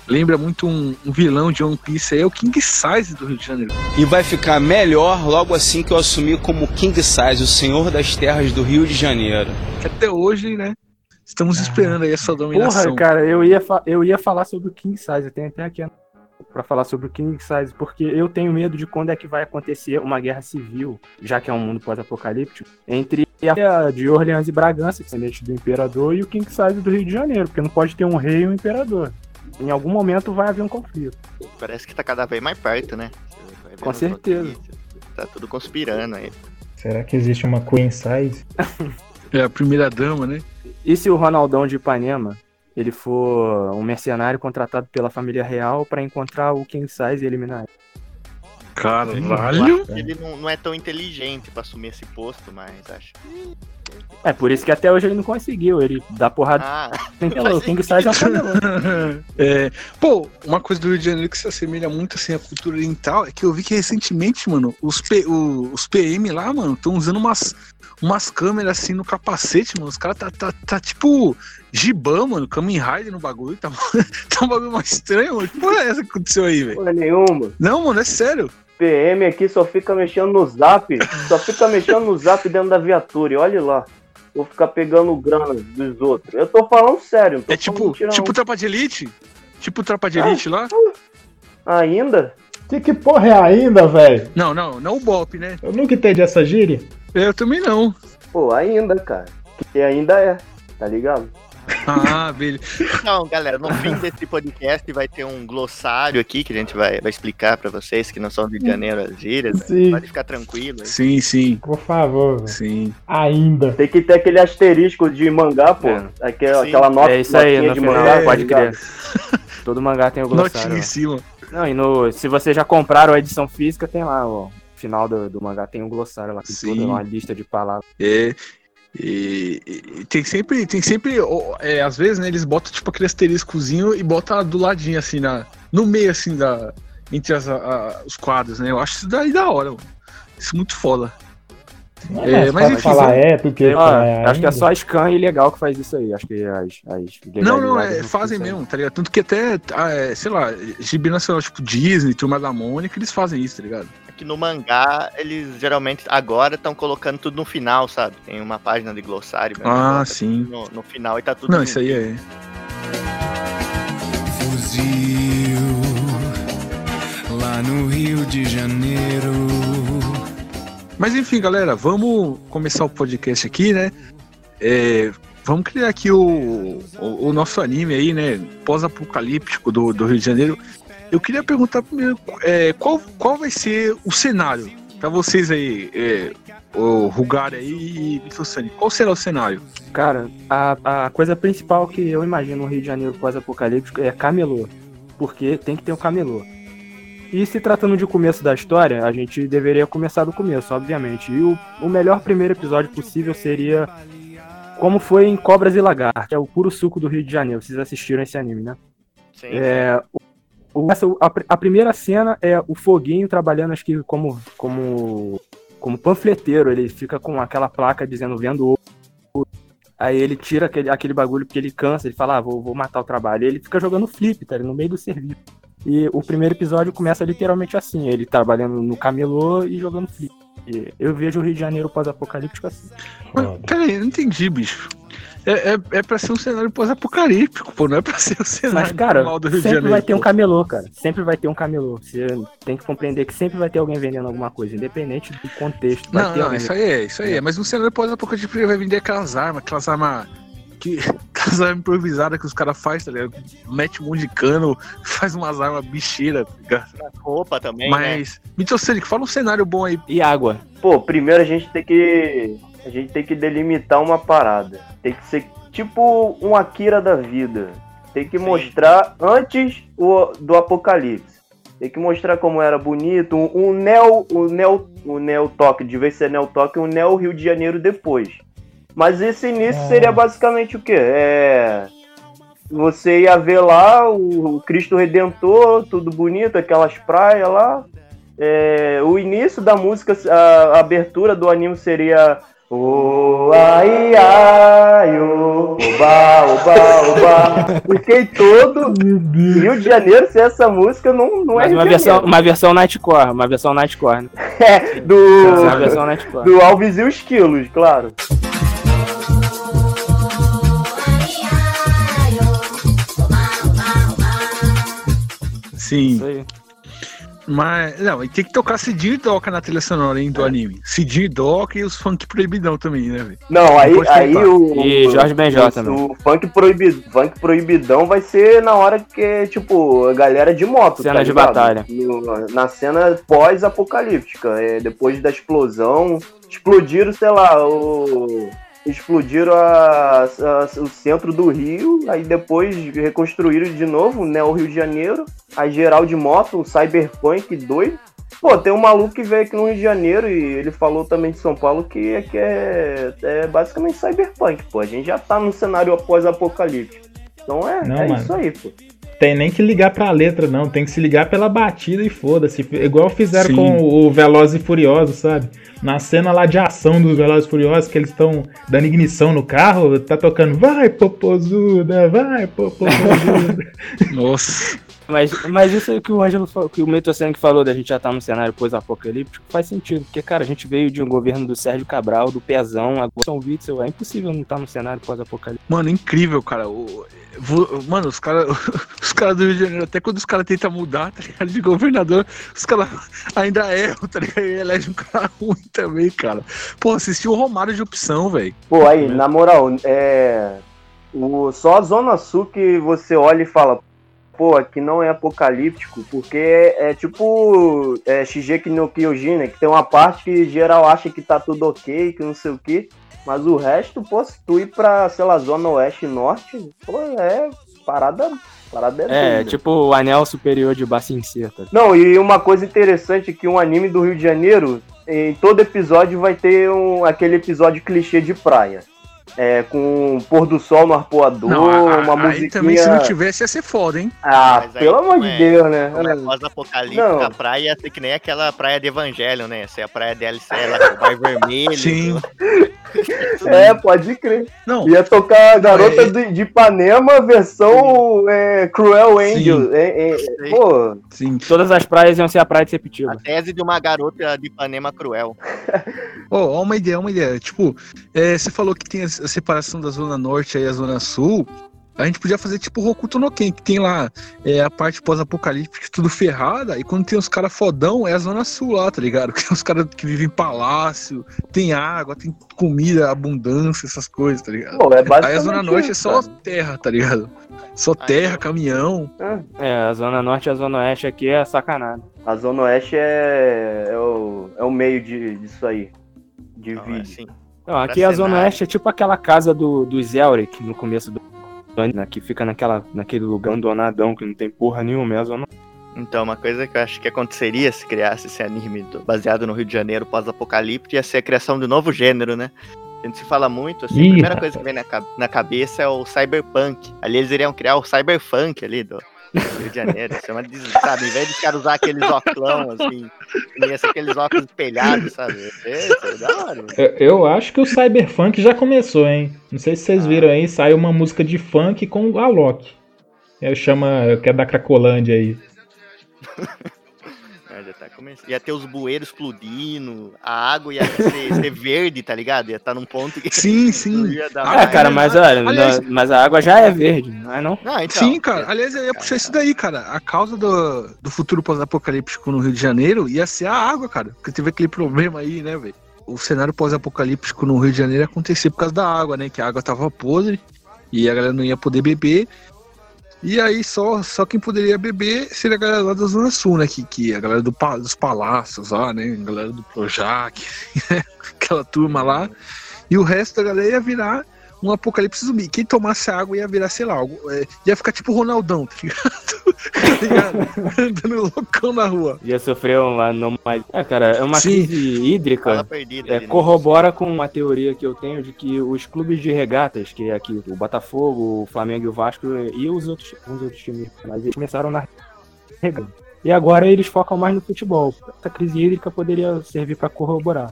lembra muito um, um vilão de One Piece aí é o King Size do Rio de Janeiro. E vai ficar melhor logo assim que eu assumir como King Size, o senhor das terras do Rio de Janeiro. Até hoje, né? Estamos Ah. esperando aí essa dominação. Porra, cara, eu ia, eu ia falar sobre o King Size, eu tenho até aqui pra falar sobre o King Size, porque eu tenho medo de quando é que vai acontecer uma guerra civil, já que é um mundo pós-apocalíptico, entre a de Orleans e Bragança, descendente do imperador, e o King Size do Rio de Janeiro, porque não pode ter um rei e um imperador. Em algum momento vai haver um conflito. Parece que tá cada vez mais perto, né? Com certeza. Tá tudo conspirando aí. Será que existe uma Queen Size? É a primeira dama, né? E se o Ronaldão de Ipanema ele for um mercenário contratado pela família real pra encontrar o King Size e eliminar ele? Caralho! Ele não, não é tão inteligente pra assumir esse posto, mas acho. É por isso que até hoje ele não conseguiu. Ele dá porrada Ah. O King Size um camelô. É, pô, uma coisa do Rio de Janeiro que se assemelha muito assim à cultura oriental é que eu vi que recentemente, mano, os, P- o- os PM lá, mano, estão usando umas, umas câmeras assim no capacete, mano. Os caras tá, tá, tá tipo Giban, mano, Kamen Rider no bagulho. Tá, tá um bagulho mais estranho, mano. Que porra é essa que aconteceu aí, velho? Porra nenhuma. Não, mano, é sério. PM aqui só fica mexendo no zap. Só fica mexendo no zap dentro da viatura. E olha lá. Vou ficar pegando grana dos outros. Eu tô falando sério. tô É falando tipo, tipo tropa de elite? Tipo tropa de Ah. elite lá? Ainda? Que, que porra é ainda, velho? Não, não, não o Bop, né? Eu nunca entendi essa gíria. Eu também não. Pô, ainda, cara. Que ainda é. Tá ligado? Ah, beleza. Então, galera, no fim desse podcast vai ter um glossário aqui que a gente vai, vai explicar pra vocês que não são do Rio de Janeiro as gírias. né? Sim. Pode ficar tranquilo. aí. Sim, sim, Por favor, velho. sim. Ainda. Tem que ter aquele asterisco de mangá, pô. É. Aquela, Sim. aquela nota É isso aí, no de final, mangá. tá pode crer. Todo mangá tem o glossário. Notinha em ó. cima. Não, e no, se você já compraram a edição física, tem lá, ó. No final do, do mangá tem um glossário lá, com Sim. toda uma lista de palavras. É. E, e- tem sempre, tem sempre, é, às vezes, né, eles botam tipo aquele asteriscozinho e botam do ladinho, assim, na, no meio, assim, da, entre as, a- os quadros, né? Eu acho isso daí da hora, mano. Isso é muito foda. É, É, mas enfim, falar é do que Ó, falar é acho que é só a Scan e Legal que faz isso aí. Acho que as. as Não, não, é, fazem fazem mesmo, tá ligado? Tanto que até, ah, é, sei lá, gibi nacional, tipo Disney, Turma da Mônica, eles fazem isso, tá ligado? Aqui no mangá, eles geralmente agora estão colocando tudo no final, sabe? Tem uma página de glossário. mesmo, Ah, coloca sim. tudo No, no final e tá tudo. Não, junto. isso aí é. Fuzil lá no Rio de Janeiro. Mas enfim, galera, vamos começar o podcast aqui, né? É, vamos criar aqui o, o, o nosso anime aí, né? Pós-apocalíptico do, do Rio de Janeiro. Eu queria perguntar primeiro é, qual, qual vai ser o cenário pra vocês aí, é, o Rugari aí e Mitsusani, qual será o cenário? Cara, a, a coisa principal que eu imagino no Rio de Janeiro pós-apocalíptico é camelô. Porque tem que ter um camelô. E se tratando de começo da história, a gente deveria começar do começo, obviamente. E o, o melhor primeiro episódio possível seria como foi em Cobras e Lagarto, que é o puro suco do Rio de Janeiro. Vocês assistiram esse anime, né? Sim. É, o- essa- a, a primeira cena é o Foguinho trabalhando, acho que como, como, como panfleteiro. Ele fica com aquela placa dizendo vendo ouro. Aí ele tira aquele, aquele bagulho porque ele cansa, ele fala, ah, vou, vou matar o trabalho. Ele fica jogando flip, tá? No meio do serviço. E o primeiro episódio começa literalmente assim, ele trabalhando no camelô e jogando flip. E eu vejo o Rio de Janeiro pós-apocalíptico assim. Peraí, não entendi, bicho. É, é, é pra ser um cenário pós-apocalíptico, pô, não é pra ser o cenário Mas, cara, normal do Rio de sempre Janeiro. vai ter um camelô, cara. Sempre vai ter um camelô. Você tem que compreender que sempre vai ter alguém vendendo alguma coisa, independente do contexto. Vai Não, não, alguém. isso aí é, isso aí é. Mas no cenário pós-apocalíptico ele vai vender aquelas armas, aquelas armas. Que, aquelas armas improvisadas que os caras fazem, tá ligado? Mete um monte de cano, faz umas armas bicheiras, tá ligado? Roupa também, né? Mas, Mitsosani, fala um cenário bom aí. E água. Pô, primeiro a gente tem que. A gente tem que delimitar uma parada. Tem que ser tipo um Akira da vida. Tem que Sim. mostrar antes o, do apocalipse. Tem que mostrar como era bonito. Um, um Neo. O Neo. O Neo Tóquio, de vez ser Neo Tóquio, um Neo Rio de Janeiro depois. Mas esse início seria basicamente o quê? É. Você ia ver lá o o Cristo Redentor, tudo bonito, aquelas praias lá. É, o início da música, a, a abertura do anime seria. O ai ai o oba oba oba. Fiquei todo Rio de Janeiro sem essa música não, não é Mas Rio uma versão, uma versão Nightcore, uma versão Nightcore. né? É, do, Uma versão Nightcore. do Alves e os Quilos, claro. Sim. Mas, não, e tem que tocar Cidinho e Doca na trilha sonora, hein, do anime. Cidinho e Doca e os funk proibidão também, né, velho? Não, aí, Pode aí o. E Jorge Benjó o- também. O funk, proibi, funk proibidão vai ser na hora que, tipo, a galera de moto. Cena tá de ligado? batalha. No- na cena pós-apocalíptica. É, depois da explosão. Explodiram, sei lá, o. Explodiram a- a- o centro do Rio, aí depois reconstruíram de novo, né, o Rio de Janeiro, aí geral de moto, um cyberpunk doido. Pô, tem um maluco que veio aqui no Rio de Janeiro e ele falou também de São Paulo que, é- que é, é basicamente cyberpunk, pô. A gente já tá num cenário pós-apocalíptico. Então é, Não, é mano. isso aí, pô. Tem nem que ligar pra letra, não. Tem que se ligar pela batida e foda-se. Igual fizeram Sim. com o Velozes e Furiosos, sabe? Na cena lá de ação dos Velozes e Furiosos, que eles estão dando ignição no carro, tá tocando Vai, popozuda, vai, popozuda. Nossa. Mas, mas isso aí que o Ângelo falou, que o Metoceno que falou da gente já tá num cenário pós-apocalíptico faz sentido. Porque, cara, a gente veio de um governo do Sérgio Cabral, do Pezão, agora São Witzel. É impossível não estar num cenário pós-apocalíptico. Mano, incrível, cara. O- vo- Mano, os caras os cara do Rio de Janeiro, até quando os caras tentam mudar, tá ligado? De governador, os caras ainda erram, tá ligado? E elege um cara ruim também, cara. Pô, assisti o Romário de opção, velho. Pô, aí, na moral, é. O, só a Zona Sul que você olha e fala, pô, aqui não é apocalíptico, porque é, é tipo é, Shigeki no Kyojin, né? Que tem uma parte que geral acha que tá tudo ok, que não sei o que. Mas o resto, pô, se tu ir pra, sei lá, Zona Oeste e Norte, pô, é parada. Parada É, doida. tipo o anel superior de Bacincê, tá? Não, e uma coisa interessante é que um anime do Rio de Janeiro, em todo episódio vai ter um, aquele episódio clichê de praia. É, com um pôr do sol no arpoador, Não, a- uma a- aí musiquinha... também se não tivesse ia ser foda, hein? Ah, aí pelo amor de é- Deus, né? Como é pós-apocalíptica, Não. a praia ia ser que nem aquela praia de Evangelho, né? Ser a praia DLC, ela com o bar vermelho. Sim. É, pode crer. Não, Ia tocar Garota É. de, de Ipanema, versão é, Cruel Angel. É, é, Sim. pô, sim. Todas as praias iam ser a praia de Sepetiba. A tese de uma garota de Ipanema cruel. Ó, ó uma ideia, uma ideia. Tipo, é, você falou que tem a a separação da Zona Norte e a Zona Sul. A gente podia fazer tipo Hokuto no Ken, que tem lá é, a parte pós-apocalíptica, tudo ferrada, e quando tem os caras fodão, é a Zona Sul lá, tá ligado? Que tem os caras que vivem em palácio, tem água, tem comida, abundância, essas coisas, tá ligado? Pô, é Aí a Zona Norte é isso, só cara. terra, tá ligado? Só terra, caminhão. É, a Zona Norte e a Zona Oeste aqui é sacanagem. A Zona Oeste é, é, o, é o meio de, disso aí. De Não, é vídeo. assim. Não, aqui a Zona. Oeste é tipo aquela casa do, do Zelric no começo do né, que fica naquela, naquele lugar abandonadão que não tem porra nenhuma, é a Zona Então, uma coisa que eu acho que aconteceria se criasse esse anime do- baseado no Rio de Janeiro pós-apocalipse ia ser a criação de um novo gênero, né? A gente se fala muito, assim, Ih, a primeira rapaz. coisa que vem na, na cabeça é o cyberpunk. Ali eles iriam criar o cyberfunk ali do Rio de Janeiro. Isso é uma des- sabe? Em vez de os caras usar aqueles óculos, assim, ia ser aqueles óculos espelhados, sabe? Isso é da hora. Eu, eu acho que o Cyberfunk já começou, hein? Não sei se vocês viram aí, saiu uma música de funk com o Alok. É, chama, que é da Cracolândia aí. Tá começando. Ia ter os bueiros explodindo, a água ia ser, ser verde, tá ligado? Ia estar num ponto que Sim, sim. Ah, Ah, mais. cara, mas olha, Aliás- não- mas a água já é verde, não é não? Não, então, Sim, cara. Aliás, eu ia puxar isso daí, cara. A causa do, do futuro pós-apocalíptico no Rio de Janeiro ia ser a água, cara. Porque teve aquele problema aí, né, velho? O cenário pós-apocalíptico no Rio de Janeiro ia acontecer por causa da água, né? Que a água tava podre e a galera não ia poder beber. E aí só, só quem poderia beber seria a galera lá da Zona Sul, né? Que, que a galera do, dos palácios lá, né? A galera do Projac, aquela turma lá. E o resto da galera ia virar um apocalipse zumbi. Quem tomasse água ia virar, sei lá, algo, é, ia ficar tipo o Ronaldão, tá ligado? Tá? Andando loucão na rua. Ia sofrer uma não mais. É, cara, é uma Sim. crise hídrica. perdida É, ali, né? corrobora com uma teoria que eu tenho de que os clubes de regatas, que é aqui o Botafogo, o Flamengo e o Vasco, e os outros, os outros times, mas eles começaram na regata. E agora eles focam mais no futebol. Essa crise hídrica poderia servir para corroborar.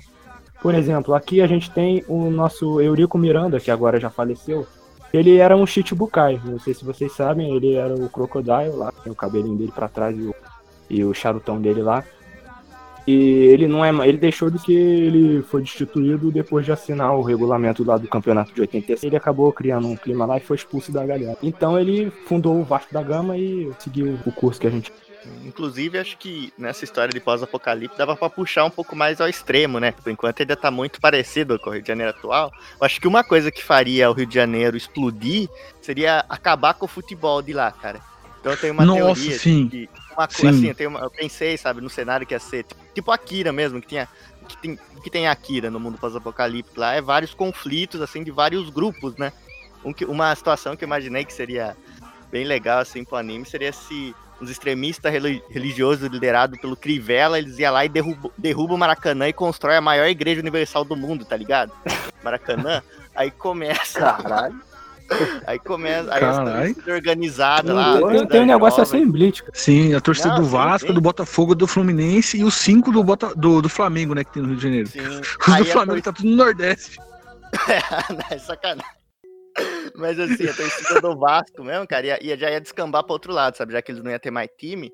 Por exemplo, aqui a gente tem o nosso Eurico Miranda, que agora já faleceu. Ele era um Chichibukai, não sei se vocês sabem, ele era o Crocodile lá, tem o cabelinho dele para trás e o, e o charutão dele lá. E ele não é, ele deixou de que ele foi destituído depois de assinar o regulamento lá do campeonato de 86. Ele acabou criando um clima lá e foi expulso da galera. Então ele fundou o Vasco da Gama e seguiu o curso que a gente Inclusive, acho que nessa história de pós-apocalipse dava pra puxar um pouco mais ao extremo, né? Por enquanto ainda tá muito parecido com o Rio de Janeiro atual. Eu acho que uma coisa que faria o Rio de Janeiro explodir seria acabar com o futebol de lá, cara. Então tem uma Nossa, teoria sim. que uma Sim. coisa assim, eu, tenho uma- eu pensei, sabe, no cenário que ia ser tipo, tipo Akira mesmo, que tinha que tem que tem Akira no mundo pós-apocalíptico lá, é vários conflitos assim de vários grupos, né? Um uma situação que eu imaginei que seria bem legal assim pro anime seria se uns extremistas reli- religiosos liderados pelo Crivella, eles iam lá e derrubam, derrubam o Maracanã e constrói a maior igreja universal do mundo, tá ligado? Maracanã. Aí começa. Caralho. Aí começa. Aí Caralho. as organizadas lá. tem, torcida tem um negócio jovem. assim, Blitz. Sim, a torcida Não, do sim, Vasco, sim. do Botafogo, do Fluminense e os cinco do, Bota, do, do Flamengo, né? Que tem no Rio de Janeiro. Sim. Os Aí do Flamengo tá tudo no Nordeste. É sacanagem. Mas assim, a torcida do Vasco mesmo, cara, ia, ia- já ia descambar pra outro lado, sabe? Já que eles não iam ter mais time,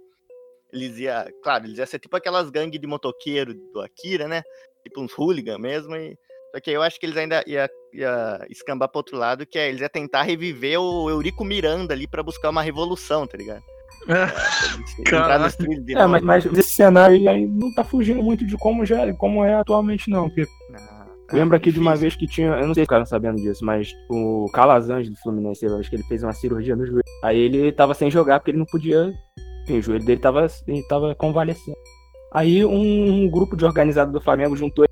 eles iam. Claro, eles iam ser tipo aquelas gangues de motoqueiro do Akira, né? Tipo uns hooligan mesmo. E... Só que eu acho que eles ainda ia, ia escambar pro outro lado, que é eles iam tentar reviver o Eurico Miranda ali pra buscar uma revolução, tá ligado? De É, novo. mas, mas esse cenário aí não tá fugindo muito de como, já, como é atualmente, não. Porque Ah, Lembro aqui de uma vez que tinha, eu não sei se ficaram sabendo disso, mas o Calazans do Fluminense, eu acho que ele fez uma cirurgia no joelho. Aí ele tava sem jogar porque ele não podia. Enfim, o joelho dele tava, ele tava convalescendo. Aí um, um grupo de organizado do Flamengo juntou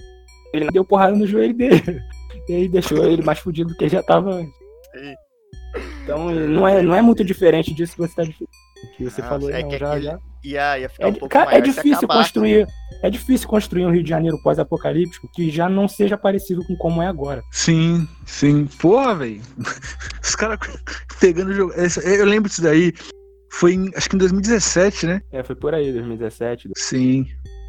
ele, deu porrada no joelho dele. E aí deixou ele mais fudido do que ele já tava antes. Então não é, não é muito diferente disso que você tá que você Nossa, falou é não, já, já. Ia, ia ficar É, um pouco cara, é maior se difícil acabasse. construir. É difícil construir um Rio de Janeiro pós-apocalíptico que já não seja parecido com como é agora. Sim, sim. Porra, velho. Os caras pegando o jogo. Eu lembro disso daí. Foi em, acho que em 2017, né? É, foi por aí, 2017. Sim.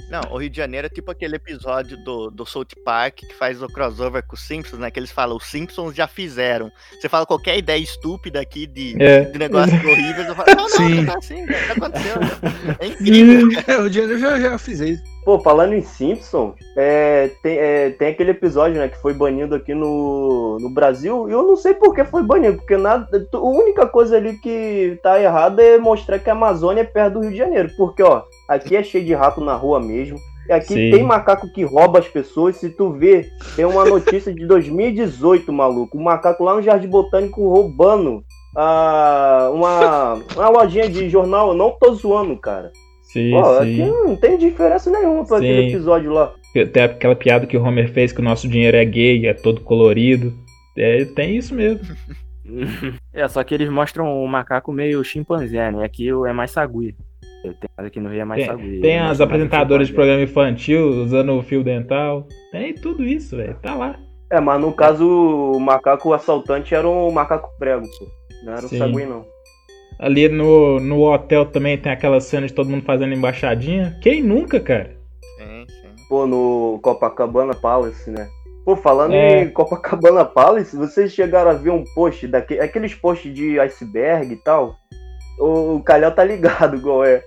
Não, o Rio de Janeiro é tipo aquele episódio do, do South Park que faz o crossover com os Simpsons, né? Que eles falam, os Simpsons já fizeram. Você fala qualquer ideia estúpida aqui de, É. de negócio horrível, eu falo, não, não, Sim. já tá assim, já, já aconteceu. já. É incrível. É, o Rio de Janeiro já, já fiz isso. Pô, falando em Simpson, é, tem, é, tem aquele episódio, né, que foi banido aqui no, no Brasil, e eu não sei por que foi banido, porque nada, a única coisa ali que tá errada é mostrar que a Amazônia é perto do Rio de Janeiro, porque, ó, aqui é cheio de rato na rua mesmo, e aqui Sim. tem macaco que rouba as pessoas, se tu vê, tem uma notícia de 2018, maluco, um macaco lá no Jardim Botânico roubando ah, uma, uma lojinha de jornal, eu não tô zoando, cara. Sim, Pô, aqui sim. não tem diferença nenhuma pra aquele Sim. episódio lá. Tem aquela piada que o Homer fez que o nosso dinheiro é gay, é todo colorido. É, tem isso mesmo. É, só que eles mostram o macaco meio chimpanzé, né? Aqui o- é mais sagui. Tem aqui no Rio é mais Tem, sagui. tem Eles as mais apresentadoras de programa infantil usando o fio dental. Tem tudo isso, velho. Tá lá. É, mas no caso, o macaco assaltante era um macaco prego, pô. Não era um Sim. sagui, não. Ali no, no hotel também tem aquela cena de todo mundo fazendo embaixadinha. Quem nunca, cara? Sim, sim. Pô, no Copacabana Palace, né? Pô, falando É. em Copacabana Palace, vocês chegaram a ver um post, daquele, aqueles posts de iceberg e tal? O, o Calhau tá ligado igual é.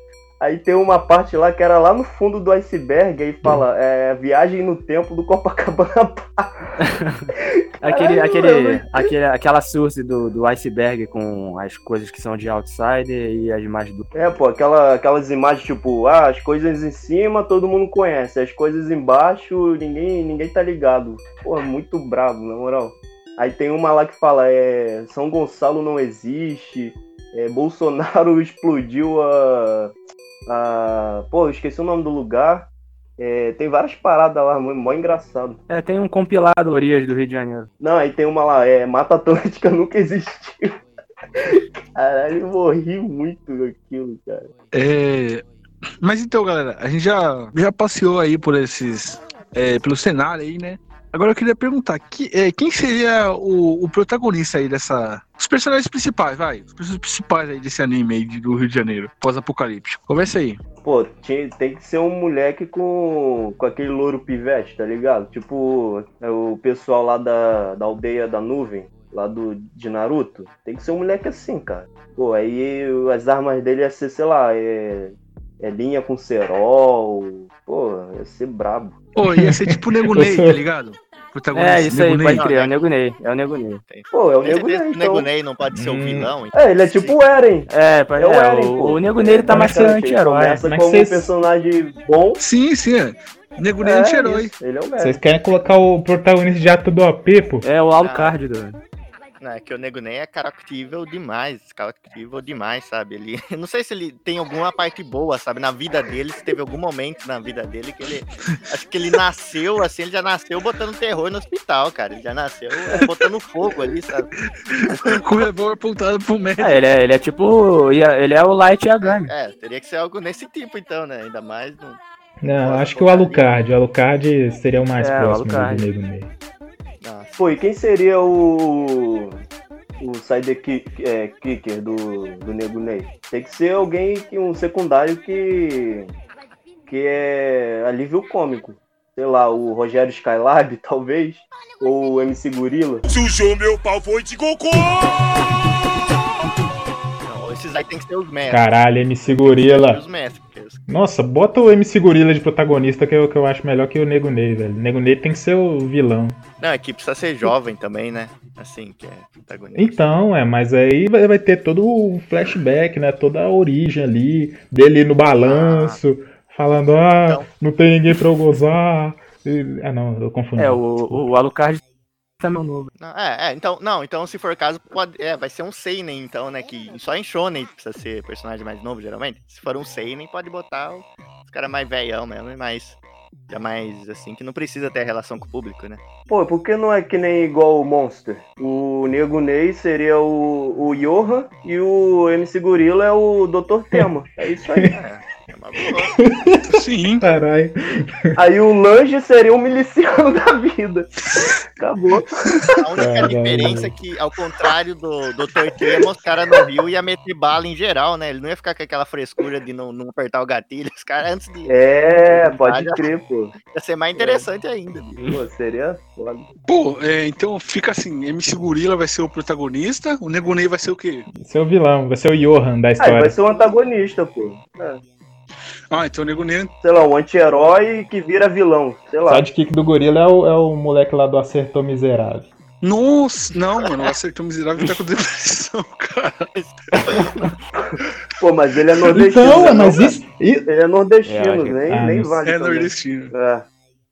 Aí tem uma parte lá que era lá no fundo do iceberg, aí fala, é, viagem no tempo do Copacabana Aquele, aquele, mano. aquele, aquela source do, do iceberg com as coisas que são de outsider e as imagens do. É, pô, aquela, aquelas imagens tipo, ah, as coisas em cima todo mundo conhece, as coisas embaixo ninguém, ninguém tá ligado. Pô, muito bravo, na moral. Aí tem uma lá que fala, é, São Gonçalo não existe, é, Bolsonaro explodiu a, a... Pô, eu esqueci o nome do lugar. É, tem várias paradas lá, mó, engraçado. É, tem um compilado Orias do Rio de Janeiro. Não, aí tem uma lá, é, Mata Atlântica nunca existiu. Caralho, eu morri muito aquilo, cara. É, Mas então, galera, a gente já, já passeou aí por esses. é, pelo cenário aí, né? Agora eu queria perguntar, que, é, quem seria o, o protagonista aí dessa. Os personagens principais, vai. Os personagens principais aí desse anime aí do Rio de Janeiro, pós-apocalíptico. Começa aí. Pô, tinha- tem que ser um moleque com, com aquele louro pivete, tá ligado? Tipo, é o pessoal lá da, da aldeia da nuvem, lá do, de Naruto. Tem que ser um moleque assim, cara. Pô, aí as armas dele ia ser, sei lá, é, é linha com cerol. Pô, ia ser brabo. Pô, ia ser tipo o Nego Ney, tá ligado? Protagonista, É, isso aí, pode crer, é o Nego Ney. É o Nego Ney. Pô, é o Nego Ney, o Nego então. Ney não pode ser o Hum. vilão? É, ele é tipo o Eren. É, É o é, Eren, o, Nego Ney ele tá mais sendo anti-herói. Como vocês- um personagem bom. Sim, sim. é. Nego Ney é É, anti-herói. ele é o Vocês querem colocar o protagonista de ato do OP, pô? É o Alucard do. Não, é que o Nego Ney é caractível demais, caractível demais, sabe? Ele, eu não sei se ele tem alguma parte boa, sabe? Na vida dele, se teve algum momento na vida dele que ele, acho que ele nasceu assim, ele já nasceu botando terror no hospital, cara. Ele já nasceu é, botando fogo ali, sabe? Com o revólver apontado pro médico. É, ele é, ele é tipo. Ele é o Light Yagami. É, teria que ser algo nesse tipo então, né? Ainda mais no, Não, acho que o Alucard. O Alucard seria o mais É, o próximo do Alucard. Nego E quem seria o. O sidekick é, kicker do, do Nego Ney? Tem que ser alguém, que um secundário que. que é alívio cômico. Sei lá, o Rogério Skylab, talvez. Ou o MC Gorila. Sujou meu pau, foi de cocô! Não, esses aí tem que ser os mestres. Caralho, MC Gorila. Os mestres, Nossa, bota o MC Gorila de protagonista que eu, que eu acho melhor que o Nego Ney, velho. O Nego Ney tem que ser o vilão. Não, é que precisa ser jovem também, né? Assim, que é protagonista. Então, é, mas aí vai, vai ter todo o flashback, né? Toda a origem ali, dele no balanço, falando, ah, Então. não tem ninguém pra eu gozar. Ah, não, eu confundi. É, o, o Alucard também é novo. Não, é, é, então, não, então se for o caso, pode, é, vai ser um Seinen, então, né, que só em Shonen precisa ser personagem mais novo, geralmente. Se for um Seinen, pode botar os caras mais velhão mesmo, e mais, já mais, assim, que não precisa ter relação com o público, né. Pô, por que não é que nem igual o Monster? O Nego Ney seria o, o Johan e o MC Gorila é o Dr. Tema. É isso aí. É, é boa. Sim. Caralho. Aí o Lange seria um miliciano da vida. Acabou. A única Caralho. diferença é que, ao contrário do Dr. Tema, os caras no Rio ia meter bala em geral, né, ele não ia ficar com aquela frescura de não, não apertar o gatilho, os caras antes de... É, pode crer, pô. Ia ser mais interessante ainda. Pô, seria foda. Pô, é, então fica assim: MC Gorila vai ser o protagonista, o Nego Ney vai ser o quê? Vai ser o vilão, vai ser o Johan da Ah, história. vai ser o antagonista, pô. É. Ah, então o Nego Ney. Sei lá, um anti-herói que vira vilão. Sei lá. Sidekick do gorila é o, é o moleque lá do Acertou Miserável. Nossa, não, mano, o Acertou Miserável tá com depressão, cara. Pô, mas ele é nordestino. Então, né, mas isso. Ele é nordestino, É, nem, ah, nem vale. É também. nordestino. É.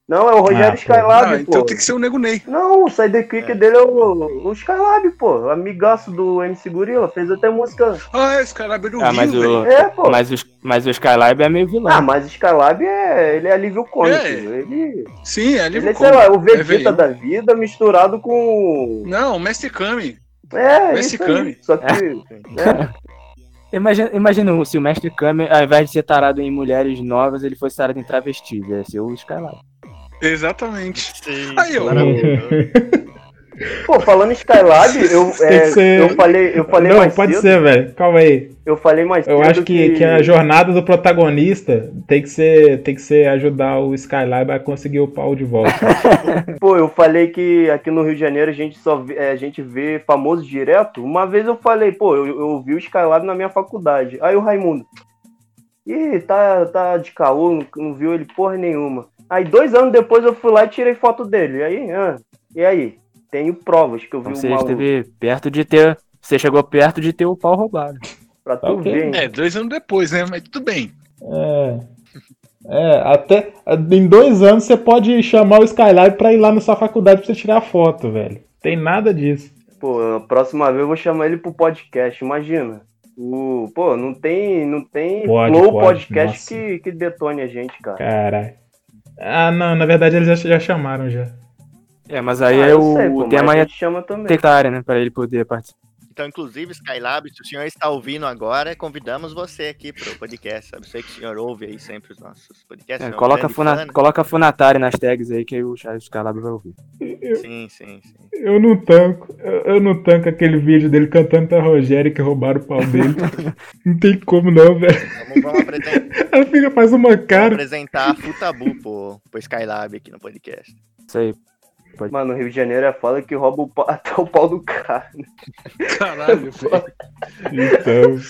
Não, é o Rogério Ah, pô. Skylab, Ah, pô. então tem que ser o Nego Ney. Não, o sidekick dele é o, o Skylab, pô. Amigaço do MC Gorila. Fez até música. Ah, esse cara abriu o Ah, mas Rio, velho. o, É, pô. mas, o, mas o Skylab é meio vilão. Ah, mas Skylab é. Ele é alívio cômico. É. Ele. Sim, é Ele livro é, sei lá, o Vegeta velho. da vida misturado com. Não, o Mestre Kami. É, Mestre isso aí. Kami. Só que. né? Imagina, imagina se o Mestre Kami, ao invés de ser tarado em mulheres novas, ele fosse tarado em travestis. Ia ser o Skylab. Exatamente. Sim, Aí, ó. Pô, falando em Skylab, eu, é, que ser- eu falei, eu falei Não, mais pode cedo. ser, velho. Calma aí. Eu falei mais Eu cedo acho que, que a jornada do protagonista tem que ser, tem que ser ajudar o Skylab a conseguir o pau de volta. Pô, eu falei que aqui no Rio de Janeiro a gente só vê, é, a gente vê famoso direto. Uma vez eu falei, pô, eu, eu vi o Skylab na minha faculdade. Aí o Raimundo, ih, tá, tá de caô, não, não viu ele porra nenhuma. Aí dois anos depois eu fui lá e tirei foto dele. E aí, ah, e aí? Tenho provas que eu vi Então o você maluco. esteve perto de ter. Você chegou perto de ter o pau roubado. Pra tu Tá ok. ver, hein? É, dois anos depois, né? Mas tudo bem. É. É, até em dois anos você pode chamar o Skylab pra ir lá na sua faculdade pra você tirar foto, velho. Tem nada disso. Pô, a próxima vez eu vou chamar ele pro podcast, imagina. O, pô, não tem, não tem Pode, flow pode, podcast nossa. que, que detone a gente, cara. Caralho. Ah, não, na verdade eles já, já chamaram já. É, mas aí Ah, é eu o, sei, pô, o mas tema a é gente chama também. sectária, né? Pra ele poder participar. Então, inclusive, Skylab, se o senhor está ouvindo agora, convidamos você aqui pro podcast, sabe? Sei que o senhor ouve aí sempre os nossos podcasts. É, é um coloca, funa, fã, né? coloca Funatari nas tags aí que o Charles Skylab vai ouvir. Sim, sim, sim. Eu não tanco. Eu, eu não tanco aquele vídeo dele cantando pra Rogério que roubaram o pau dele. não tem como não, velho. Vamos, vamos apresentar, Ela fica faz uma vamos cara. apresentar a Futabu pro, pro Skylab aqui no podcast. Isso aí. Mano, o Rio de Janeiro é foda que rouba o pau- até o pau do cara. Caralho, velho. Então.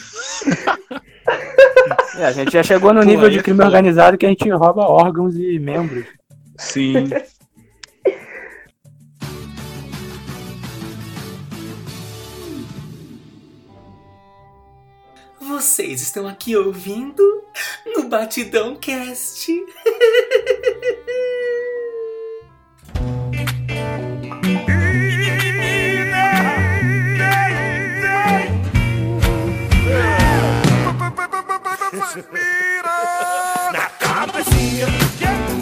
É, a gente já chegou no Pô, nível de é crime organizado que a gente rouba órgãos e membros. Sim. Vocês estão aqui ouvindo no Batidão Cast. Na cabecinha,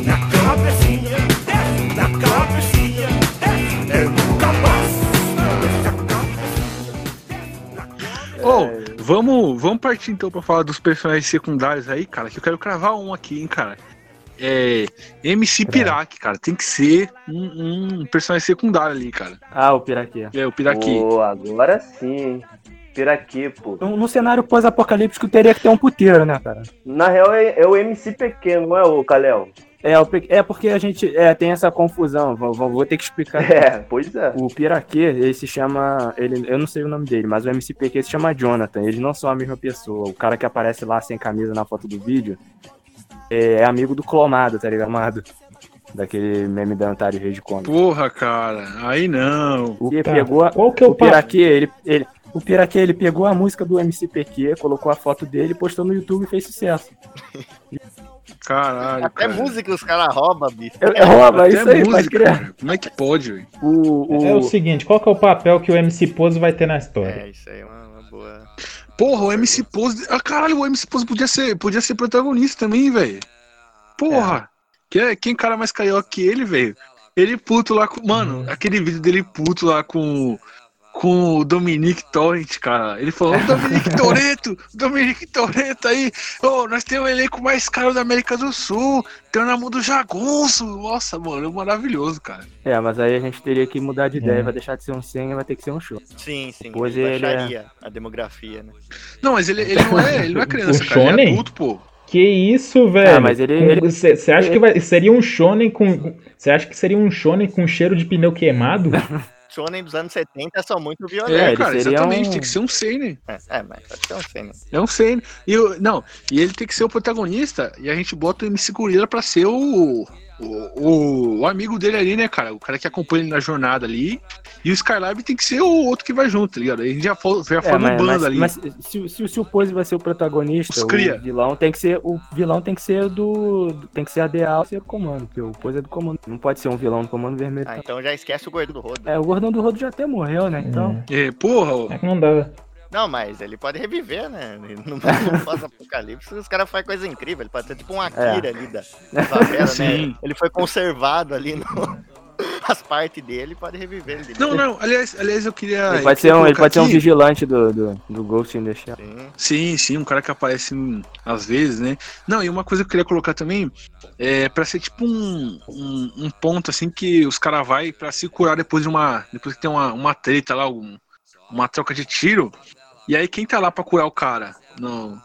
na cabecinha, na cabecinha, é nunca Ô, vamos, vamos partir então pra falar dos personagens secundários aí, cara, que eu quero cravar um aqui, hein, cara. É. MC Piraque, cara. Tem que ser um, um personagem secundário ali, cara. Ah, o Piraquê. É, o Piraque. Pô, agora sim, hein? Piraquê, pô. No, no cenário pós-apocalíptico teria que ter um puteiro, né, cara? Na real é, é o MC pequeno, não é o Kalel? É, é porque a gente é, tem essa confusão, vou, vou- vou ter que explicar. É, pois é. O Piraquê, ele se chama. Ele, eu não sei o nome dele, mas o MCPQ se chama Jonathan. Eles não são a mesma pessoa. O cara que aparece lá sem camisa na foto do vídeo é, é amigo do Clomado, tá ligado? Amado. Daquele meme da Antário Rei de Come. Porra, cara. Aí não. O que Tá. pegou Qual que é o o? Piraquê, ele, ele, o Piraquê, ele pegou a música do MCPQ, colocou a foto dele, postou no YouTube e fez sucesso. Caralho. Até cara. música os caras roubam, bicho. É, é rouba, Até isso aí, música, crer. cara. Como é que pode, velho? O, o, É o seguinte, qual que é o papel que o MC Pose vai ter na história? É, isso aí é uma, uma boa. Porra, o MC Pose. Ah, caralho, o MC Pose podia ser, podia ser protagonista também, velho. Porra. Que é, quem cara mais carioca que ele, velho? Ele puto lá com. Mano, aquele vídeo dele puto lá com. Com o Dominique Torrent, cara. Ele falou: "Ô, Dominique Toreto, Dominique Toreto aí. Ô, nós temos o elenco mais caro da América do Sul. Tem o Namu do Jagunço. Nossa, mano, maravilhoso, cara. É, mas aí a gente teria que mudar de ideia, É. vai deixar de ser um 100 e vai ter que ser um show. Sim, sim. Pois ele é- a demografia, né? Não, mas ele, ele não é, ele não é criança, O cara. Ele é Shonen? adulto, pô. Que isso, velho? Ah, mas ele- ele- Você acha que vai, seria um shonen com. Você acha que seria um shonen com cheiro de pneu queimado? shonen dos anos 70 são muito É, violentos. ele cara, exatamente. um- Tem que ser um seinen. É, é, mas pode ser um shonen. É um seinen. E o, não, e ele tem que ser o protagonista e a gente bota o MC Gorila pra ser o, o, o, o amigo dele ali, né, cara? O cara que acompanha ele na jornada ali. E o Skylab tem que ser o outro que vai junto, tá ligado? A gente já, for, já É, forma um mas, bando mas- ali. mas se, se, se o Pose vai ser o protagonista, Os cria. o vilão tem que ser o vilão tem que ser do tem que ser a DA ser o comando, porque o Pose é do comando. Não pode ser um vilão do comando vermelho. Ah, então já esquece o gordo do rodo. É, o gordão do Rodo já até morreu, né? Então, É, porra, ô. É que não dá. Não, mas ele pode reviver, né? No pós-apocalipse, os caras fazem coisa incrível. Ele pode ser tipo um Akira ali da da favela, Sim. né? Ele foi conservado ali no... As partes dele, pode reviver ele. Não, não, aliás, aliás eu queria. ele pode queria ser um, ele pode ser um vigilante do, do, do Ghost in the Shell. Sim. Sim, sim, um cara que aparece às vezes, né? Não, e uma coisa que eu queria colocar também é pra ser tipo um, um, um ponto assim que os caras vai pra se curar depois de uma. Depois que tem uma, uma treta lá, um- uma troca de tiro. E aí quem tá lá pra curar o cara no,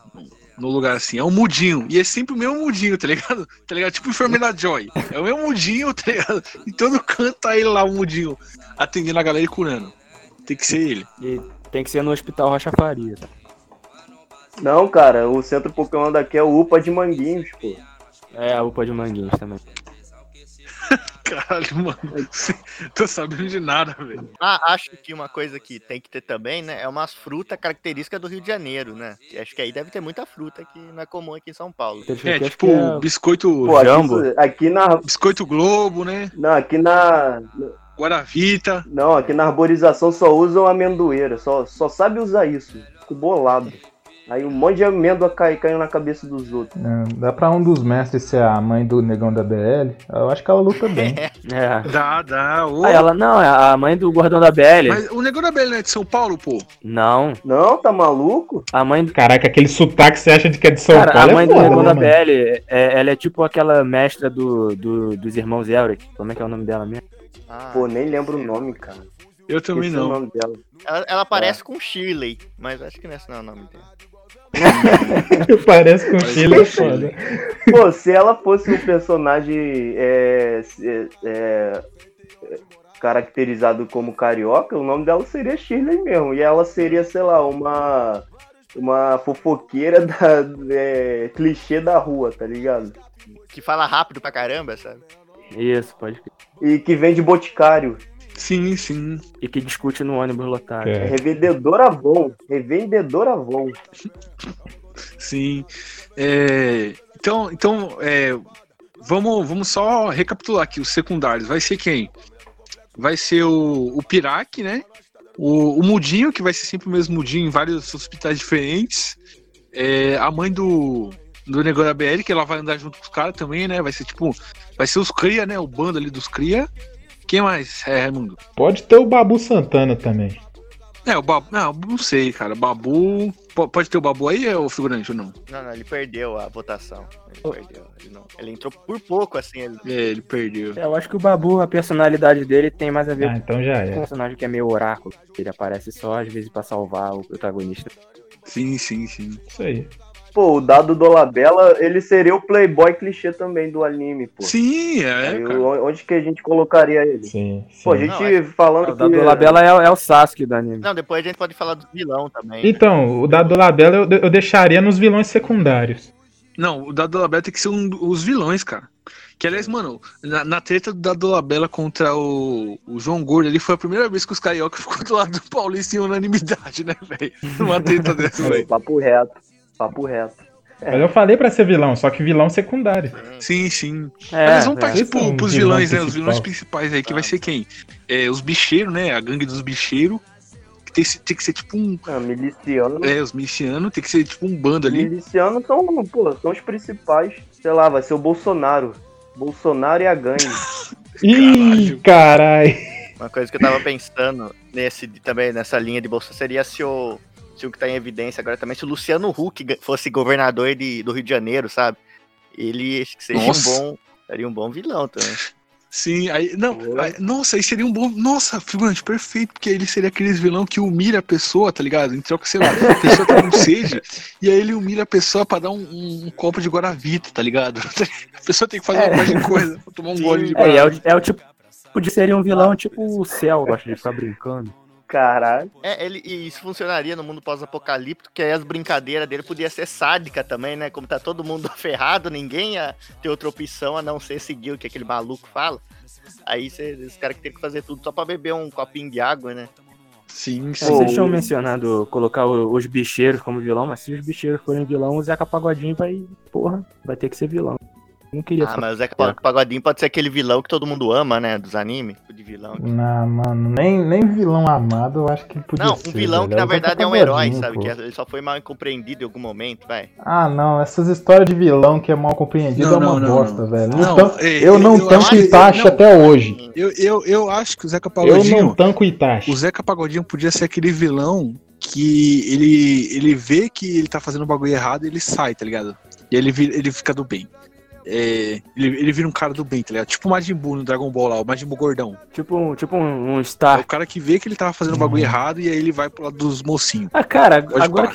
no lugar assim? É um mudinho. E é sempre o mesmo mudinho, tá ligado? Tá ligado? Tipo enfermeira Joy. É o mesmo mudinho, tá ligado? Em todo canto tá ele lá, o mudinho, atendendo a galera e curando. Tem que ser ele. E tem que ser no Hospital Rocha Faria. tá? Não, cara, o centro Pokémon daqui é o UPA de Manguinhos, pô. É, a UPA de Manguinhos também. Caralho, mano. Tô sabendo de nada, velho. Ah, acho que uma coisa que tem que ter também, né? É umas frutas características do Rio de Janeiro, né? Acho que aí deve ter muita fruta que não é comum aqui em São Paulo. É, tipo, é- biscoito. Pô, Jambo. aqui, aqui na. Biscoito Globo, né? Não, aqui na. Guaravita. Não, aqui na arborização só usam amendoeira. Só, só sabe usar isso. Fico bolado. Aí um monte de amêndoa cai, caindo na cabeça dos outros. É, dá pra um dos mestres ser a mãe do negão da BL. Eu acho que ela luta bem. É. Dá, dá. ô. Ah, ela não, é a mãe do gordão da BL. Mas o negócio da Bela não é de São Paulo, pô. Não, Não, tá maluco? a mãe do. Caraca, aquele sotaque você acha de que é de São Cara, Paulo a mãe é do negão né, da? BL, é, ela é tipo aquela mestra do, do- dos irmãos Elric. Como é que é o nome dela mesmo? Ah, Pô, nem lembro o nome, cara. Eu também Esqueci o não. nome dela. ela, ela parece com Shirley, mas acho que esse não é o nome dela. Parece com Chile, é foda. Pô, se ela fosse um personagem é, é, é, caracterizado como carioca, o nome dela seria Shirley mesmo. E ela seria, sei lá, uma, uma fofoqueira da, é, clichê da rua, tá ligado? Que fala rápido pra caramba, sabe? Isso, pode crer. E que vende boticário. Sim, sim. E que discute no ônibus lotado. É. Revendedor Avon. Revendedor Avon. Sim. É, então, então é, vamos, vamos só recapitular aqui os secundários. Vai ser quem? Vai ser o, o Pirac, né? O, o Mudinho, que vai ser sempre o mesmo Mudinho em vários hospitais diferentes. É, a mãe do, do Negócio da BL, que ela vai andar junto com os caras também, né? Vai ser tipo. Vai ser os Cria, né? O bando ali dos Cria. Quem mais, é, Raimundo? Pode ter o Babu Santana também. É, o Babu. Não, não sei, cara. Babu. po- Pode ter o Babu aí, é o figurante ou não? Não, não, ele perdeu a votação. Ele perdeu. Ele, não- ele entrou por pouco, assim. Ele... É, ele perdeu. É, Eu acho que o Babu, a personalidade dele tem mais a ver Ah, então já com um é. personagem que é meio oráculo. Ele aparece só às vezes pra salvar o protagonista. Sim, sim, sim. Isso aí. Pô, o dado do Labella, ele seria o playboy clichê também do anime, pô. Sim, é, Aí, onde que a gente colocaria ele? Sim, sim. Pô, a gente Não, é- falando O da que... Dolabella é, o- é o Sasuke do anime. Não, depois a gente pode falar do vilão também. Então, o da Dolabella eu, eu deixaria nos vilões secundários. Não, o Dado Dolabella tem que ser um, os vilões, cara. Que, aliás, mano, na, na treta do Dado Dolabella contra o, o João Gordo ali, foi a primeira vez que os carioca ficou do lado do Paulista em unanimidade, né, velho? Numa treta dessa, velho. Papo reto, papo reto. Mas eu falei pra ser vilão, só que vilão secundário. Sim, sim. É, Mas vamos é. partir é pro, pros vilão vilões, né? Os vilões principais aí, que vai ser quem? É, os bicheiros, né? A gangue dos bicheiros. Que tem, tem que ser tipo um. Ah, miliciano. É, os milicianos, tem que ser tipo um bando ali. Milicianos são, pô, são os principais. Sei lá, vai ser o Bolsonaro. Bolsonaro e a gangue. Ih, carai. Uma coisa que eu tava pensando nesse também, nessa linha de bolsa, seria se o. Se o que tá em evidência agora também, se o Luciano Huck fosse governador de, do Rio de Janeiro, sabe? Ele acho que seria Nossa. um bom. Seria um bom vilão também. Sim, aí. Não, aí- nossa, aí seria um bom. Nossa, figurante, perfeito, porque ele seria aqueles vilão que humilha a pessoa, tá ligado? Em troca, sei lá, a pessoa tá com sede, e aí ele humilha a pessoa pra dar um, um- um copo de Guaravita, tá ligado? A pessoa tem que fazer uma coisa de coisa pra tomar um gole de É, é Guaravita. o, é o tipo Podia ser um vilão tipo o Cell, gosta de ficar brincando. Caralho. É, ele, e isso funcionaria no mundo pós-apocalíptico, que aí as brincadeiras dele podia ser sádica também, né? Como tá todo mundo ferrado, ninguém ia ter outra opção a não ser seguir o que aquele maluco fala. Aí cê, os caras que tem que fazer tudo só pra beber um copinho de água, né? Sim, É, sim. Vocês tinham mencionado colocar os bicheiros como vilão, mas se os bicheiros forem vilão, o Zeca Pagodinho vai, porra, vai ter que ser vilão. Não queria Ah, mas o Zeca Pa- Pagodinho pode ser aquele vilão que todo mundo ama, né? Dos animes, de vilão. Não, mano, nem, nem vilão amado eu acho que podia Não, ser. um vilão velho. que na É o Zeca verdade é um herói, sabe? pô. Que ele só foi mal incompreendido em algum momento, vai. Ah, não, essas histórias de vilão que é mal compreendido Não, é uma não, não, bosta, não. velho. Não, Então, é, eu não eu tanco Itachi não. até hoje. Eu, eu, eu acho que o Zeca Eu Pagodinho. não tanco Itachi. O Zeca Pagodinho podia ser aquele vilão que ele, ele vê que ele tá fazendo um bagulho errado e ele sai, tá ligado? E ele, ele fica do bem. É, ele, ele vira um cara do bem, tá ligado? Tipo o Majin Buu no Dragon Ball lá, o Majin Buu gordão. Tipo, um- tipo um, um É Star. o cara que vê que ele tava fazendo um bagulho Uhum. errado e aí ele vai pro lado dos mocinhos. Ah, cara, Pode agora pá.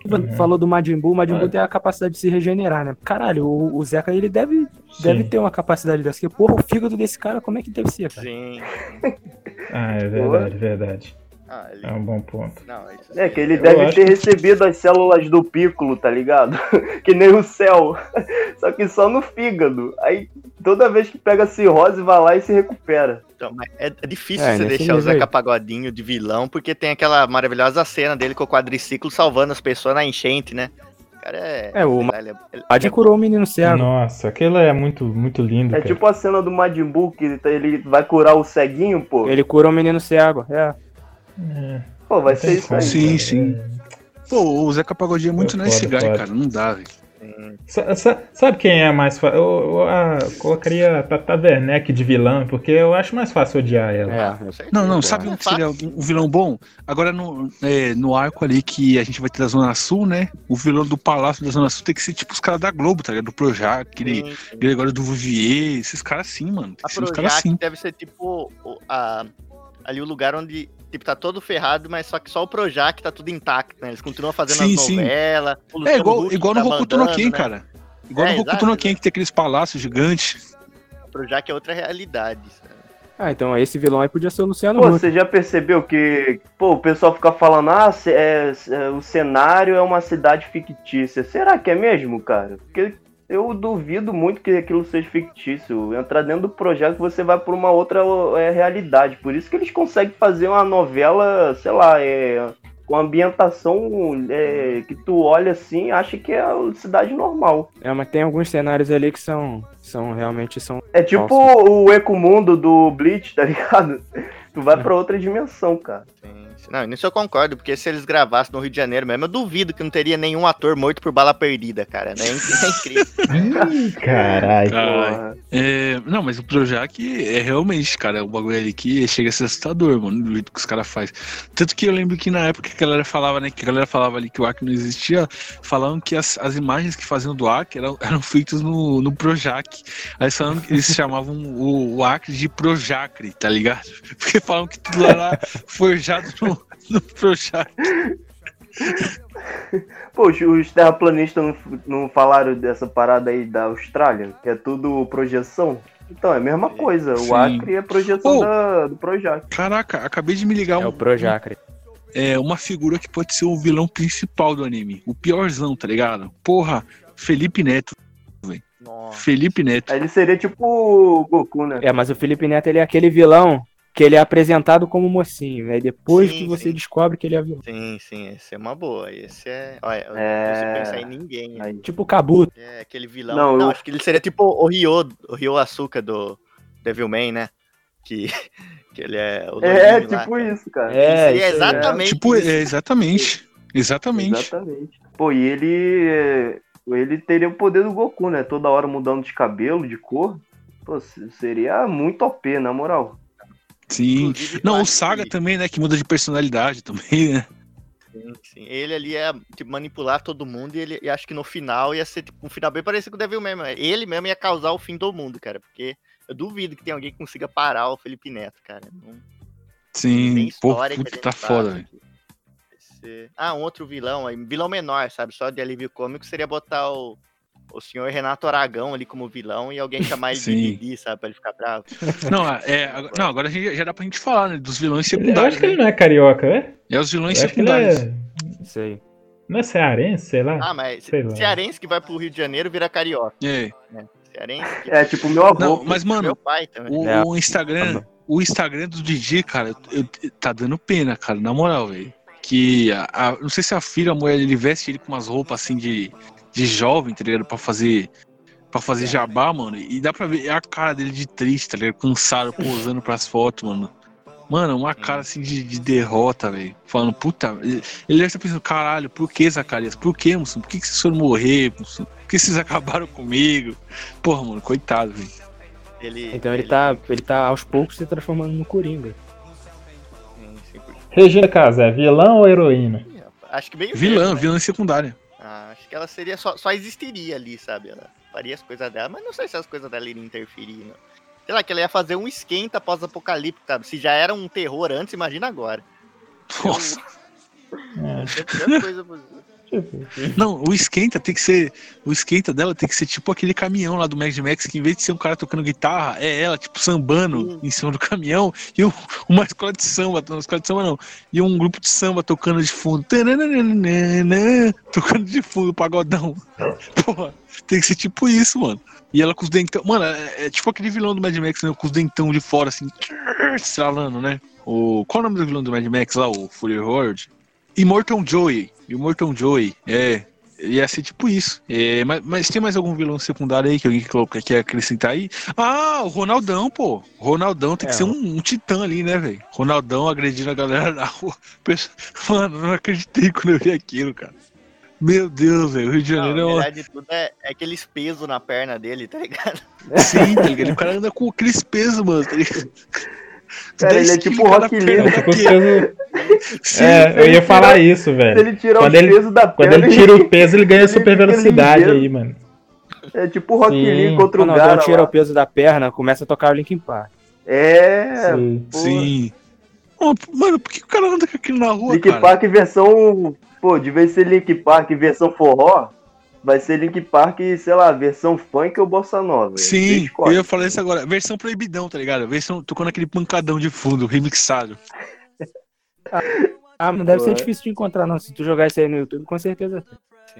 que você falou do Majin Buu, o Majin Buu É. tem a capacidade de se regenerar, né? Caralho, o, o Zeca, ele deve, deve ter uma capacidade dessa. Porque, porra, o fígado desse cara, como é que deve ser, cara? Sim. Ah, é verdade, verdade. Ah, ele... É um bom ponto. Não, isso É, que ele Eu deve acho ter que- recebido as células do Piccolo, tá ligado? que nem o céu. Só que só no fígado. Aí toda vez que pega cirrose, vai lá e se recupera. Então, mas é, é difícil É, você deixar o Zeca. Pagodinho de vilão, porque tem aquela maravilhosa cena dele com o quadriciclo salvando as pessoas na enchente, né? O cara é. É, o ele é- ele- Majin curou o menino cego. Nossa, aquilo é muito, muito lindo, É cara. tipo a cena do Majin Buu, que ele vai curar o ceguinho, pô. Ele curou o menino cego, é. É, Pô, vai ser isso aí. Sim, cara. sim. Pô, o Zeca Pagodinho é muito É nice foda, guy, cara. Não dá, velho. Sa- sa- Sabe quem é mais fácil? Eu, eu, ah, colocaria a Tata Werneck de vilã, porque eu acho mais fácil odiar ela. É. Não, não, É sabe um seria um vilão bom? Agora no, é, no arco ali que a gente vai ter da Zona Sul, né? O vilão do Palácio da Zona Sul tem que ser tipo os caras da Globo, tá ligado? Do Projac, aquele Sim, sim. Gregório do Vivier, esses caras assim, mano. Tem A que ser uns caras assim. deve ser tipo a- ali o lugar onde tipo, tá todo ferrado, mas só que só o Projac tá tudo intacto, né? Eles continuam fazendo Sim, as sim. novelas. o É igual, igual no tá Hokuto no mandando, Ken, né? cara. Igual É, no Hokuto exato, no Ken, que tem aqueles palácios gigantes. O Projac é outra realidade. sabe? Ah, então esse vilão aí podia ser o Luciano Pô, Huck. você já percebeu que, pô, o pessoal fica falando, ah, é, é, o cenário é uma cidade fictícia. Será que é mesmo, cara? Porque eu duvido muito que aquilo seja fictício. Entrar dentro do projeto você vai por uma outra é, realidade. Por isso que eles conseguem fazer uma novela, sei lá, é, com ambientação é, que tu olha assim, acha que é a cidade normal. É, mas tem alguns cenários ali que são, são realmente são. É tipo Nossa. o Ecomundo do Bleach, tá ligado? Tu vai pra outra dimensão, cara. Sim. Não, nisso eu concordo, porque se eles gravassem no Rio de Janeiro mesmo, eu duvido que não teria nenhum ator morto por bala perdida, cara. né? É incrível. Ih, Caralho. Porra. É, não, mas o Projac é realmente, cara, um bagulho ali que chega a ser assustador, mano, do jeito que os caras fazem. Tanto que eu lembro que na época que a galera falava, né, que a galera falava ali que o Ark não existia, falavam que as, as imagens que faziam do Ark eram, eram feitas no, no Projac. Aí eles falavam que eles chamavam o, o Ark de Projacre, tá ligado? Porque falavam que tudo era forjado no, no Projac. Pô, os- terraplanistas não, não falaram dessa parada aí da Austrália, que é tudo projeção? Então, é a mesma coisa. Sim. O Acre é projeção Pô. da, do Projac. Caraca, acabei de me ligar É um, o Projacre. é, uma figura que pode ser o vilão principal do anime. O piorzão, tá ligado? Porra, Felipe Neto. Nossa. Felipe Neto. Ele seria tipo o Goku, né? É, mas o Felipe Neto ele é aquele vilão que ele é apresentado como mocinho. Aí depois Sim, que você sim. descobre que ele é vilão. Sim, sim, esse é uma boa. Esse é. Olha, eu É. não pensar em ninguém. Aí. Tipo o Kabuto. É aquele vilão. Não, Não, eu- acho que ele seria tipo o Ryo, o Ryo Asuka do Devilman, né? Que, que ele é o É, lá, tipo cara. isso, cara. É, aí, exatamente Tipo, isso. é, exatamente. Exatamente. Exatamente. Pô, e ele. é, Ele teria o poder do Goku, né? Toda hora mudando de cabelo, de cor. Pô, se- seria muito OP, na moral. Sim. Inclusive, Não, o Saga que- também, né? Que muda de personalidade também, né? Sim, sim. Ele ali ia tipo, manipular todo mundo e ele e acho que no final ia ser tipo, um final bem parecido com o Devil mesmo. Ele mesmo ia causar o fim do mundo, cara. Porque eu duvido que tenha alguém que consiga parar o Felipe Neto, cara. Não, Sim. tem Pô, história que a puta, tá foda, velho. esse- Ah, um outro vilão aí. Vilão menor, sabe? Só de alívio cômico seria botar o, o senhor Renato Aragão ali como vilão e alguém chamar ele de Sim. Didi, sabe? Pra ele ficar bravo. Não, é, agora- não, agora a gente, já dá pra gente falar, né? Dos vilões Eu secundários. acho que ele Né? não é carioca, é? É os vilões Eu ele secundários. é. Sei. Não é cearense, sei lá. Ah, mas Sei lá. cearense que vai pro Rio de Janeiro vira carioca. É. Cearense que É tipo meu avô. Não, mas, mano, meu pai também. O, É. o Instagram, o Instagram do Didi, cara, eu- eu- tá dando pena, cara, na moral, velho. Que a, a- não sei se a filha, a mulher, ele veste ele com umas roupas assim de, de jovem, tá ligado? Pra fazer para fazer jabá, mano. E dá pra ver a cara dele de triste, tá ligado? Cansado, posando pras fotos, mano. Mano, uma cara assim de, de derrota, velho. Falando, puta. Ele ele deve estar pensando, caralho, por que, Zacarias? Por que, moço? Por que, que vocês foram morrer, moço? Por que vocês acabaram comigo? Porra, mano, coitado, velho. Ele, Então ele tá, ele tá aos poucos se transformando no Coringa. Regina Casé, vilão ou heroína? Acho que bem Vilã, né? vilã secundária. Acho que ela seria só, só existiria ali, sabe? Ela faria as coisas dela, mas não sei se as coisas dela iriam interferir, não. Sei lá, que ela ia fazer um esquenta pós-apocalipse, sabe? Se já era um terror antes, imagina agora. Nossa. É, tanta coisa pra- Não, o esquenta tem que ser. O esquenta dela tem que ser tipo aquele caminhão lá do Mad Max, que em vez de ser um cara tocando guitarra, é ela, tipo, sambando em cima do caminhão, e um- uma escola de samba, não escola de samba não, e um grupo de samba tocando de fundo. Tocando de fundo, pagodão. Porra, tem que ser tipo isso, mano. E ela com os dentão. Mano, é, é tipo aquele vilão do Mad Max, né? Com os dentão de fora, assim, estralando, né? O, qual é o nome do vilão do Mad Max lá? O Fury Horde? Immortal Joey. Immortal Joey, é. Ia ser tipo isso. É, mas, mas tem mais algum vilão secundário aí que alguém que quer acrescentar aí? Ah, o Ronaldão, pô. Ronaldão tem que É, ser um, um titã ali, né, velho? Ronaldão agredindo a galera na rua. Mano, não acreditei quando eu vi aquilo, cara. Meu Deus, velho. O Rio de Não, Janeiro é a uma... verdade tudo é, é aqueles pesos na perna dele, tá ligado? Sim, tá ligado? O cara anda com aqueles pesos, mano. Tá ligado? Cara, ele é 10 tipo cada Rock. Lee. os pesos. Sim, É, eu ia falar isso, Se velho. ele tirar Quando os ele- pesos da Quando ele tira o peso, ele ganha ele super velocidade ligeiro. aí, mano. É tipo o Rock Sim. Lee contra o Quando cara tira lá. o peso da perna, começa a tocar o Linkin Park. É, Sim. Sim. Ô, Mano, por que o cara anda com aquilo na rua, Link cara? Park versão. Pô, de vez ser Link Park versão forró, vai ser Link Park, sei lá, versão funk ou bossa nova. Sim, eu ia falar isso agora. Versão proibidão, tá ligado? Versão tocando aquele pancadão de fundo, remixado. Ah, mas deve ser difícil de encontrar, não. Se tu jogar isso aí no YouTube, com certeza.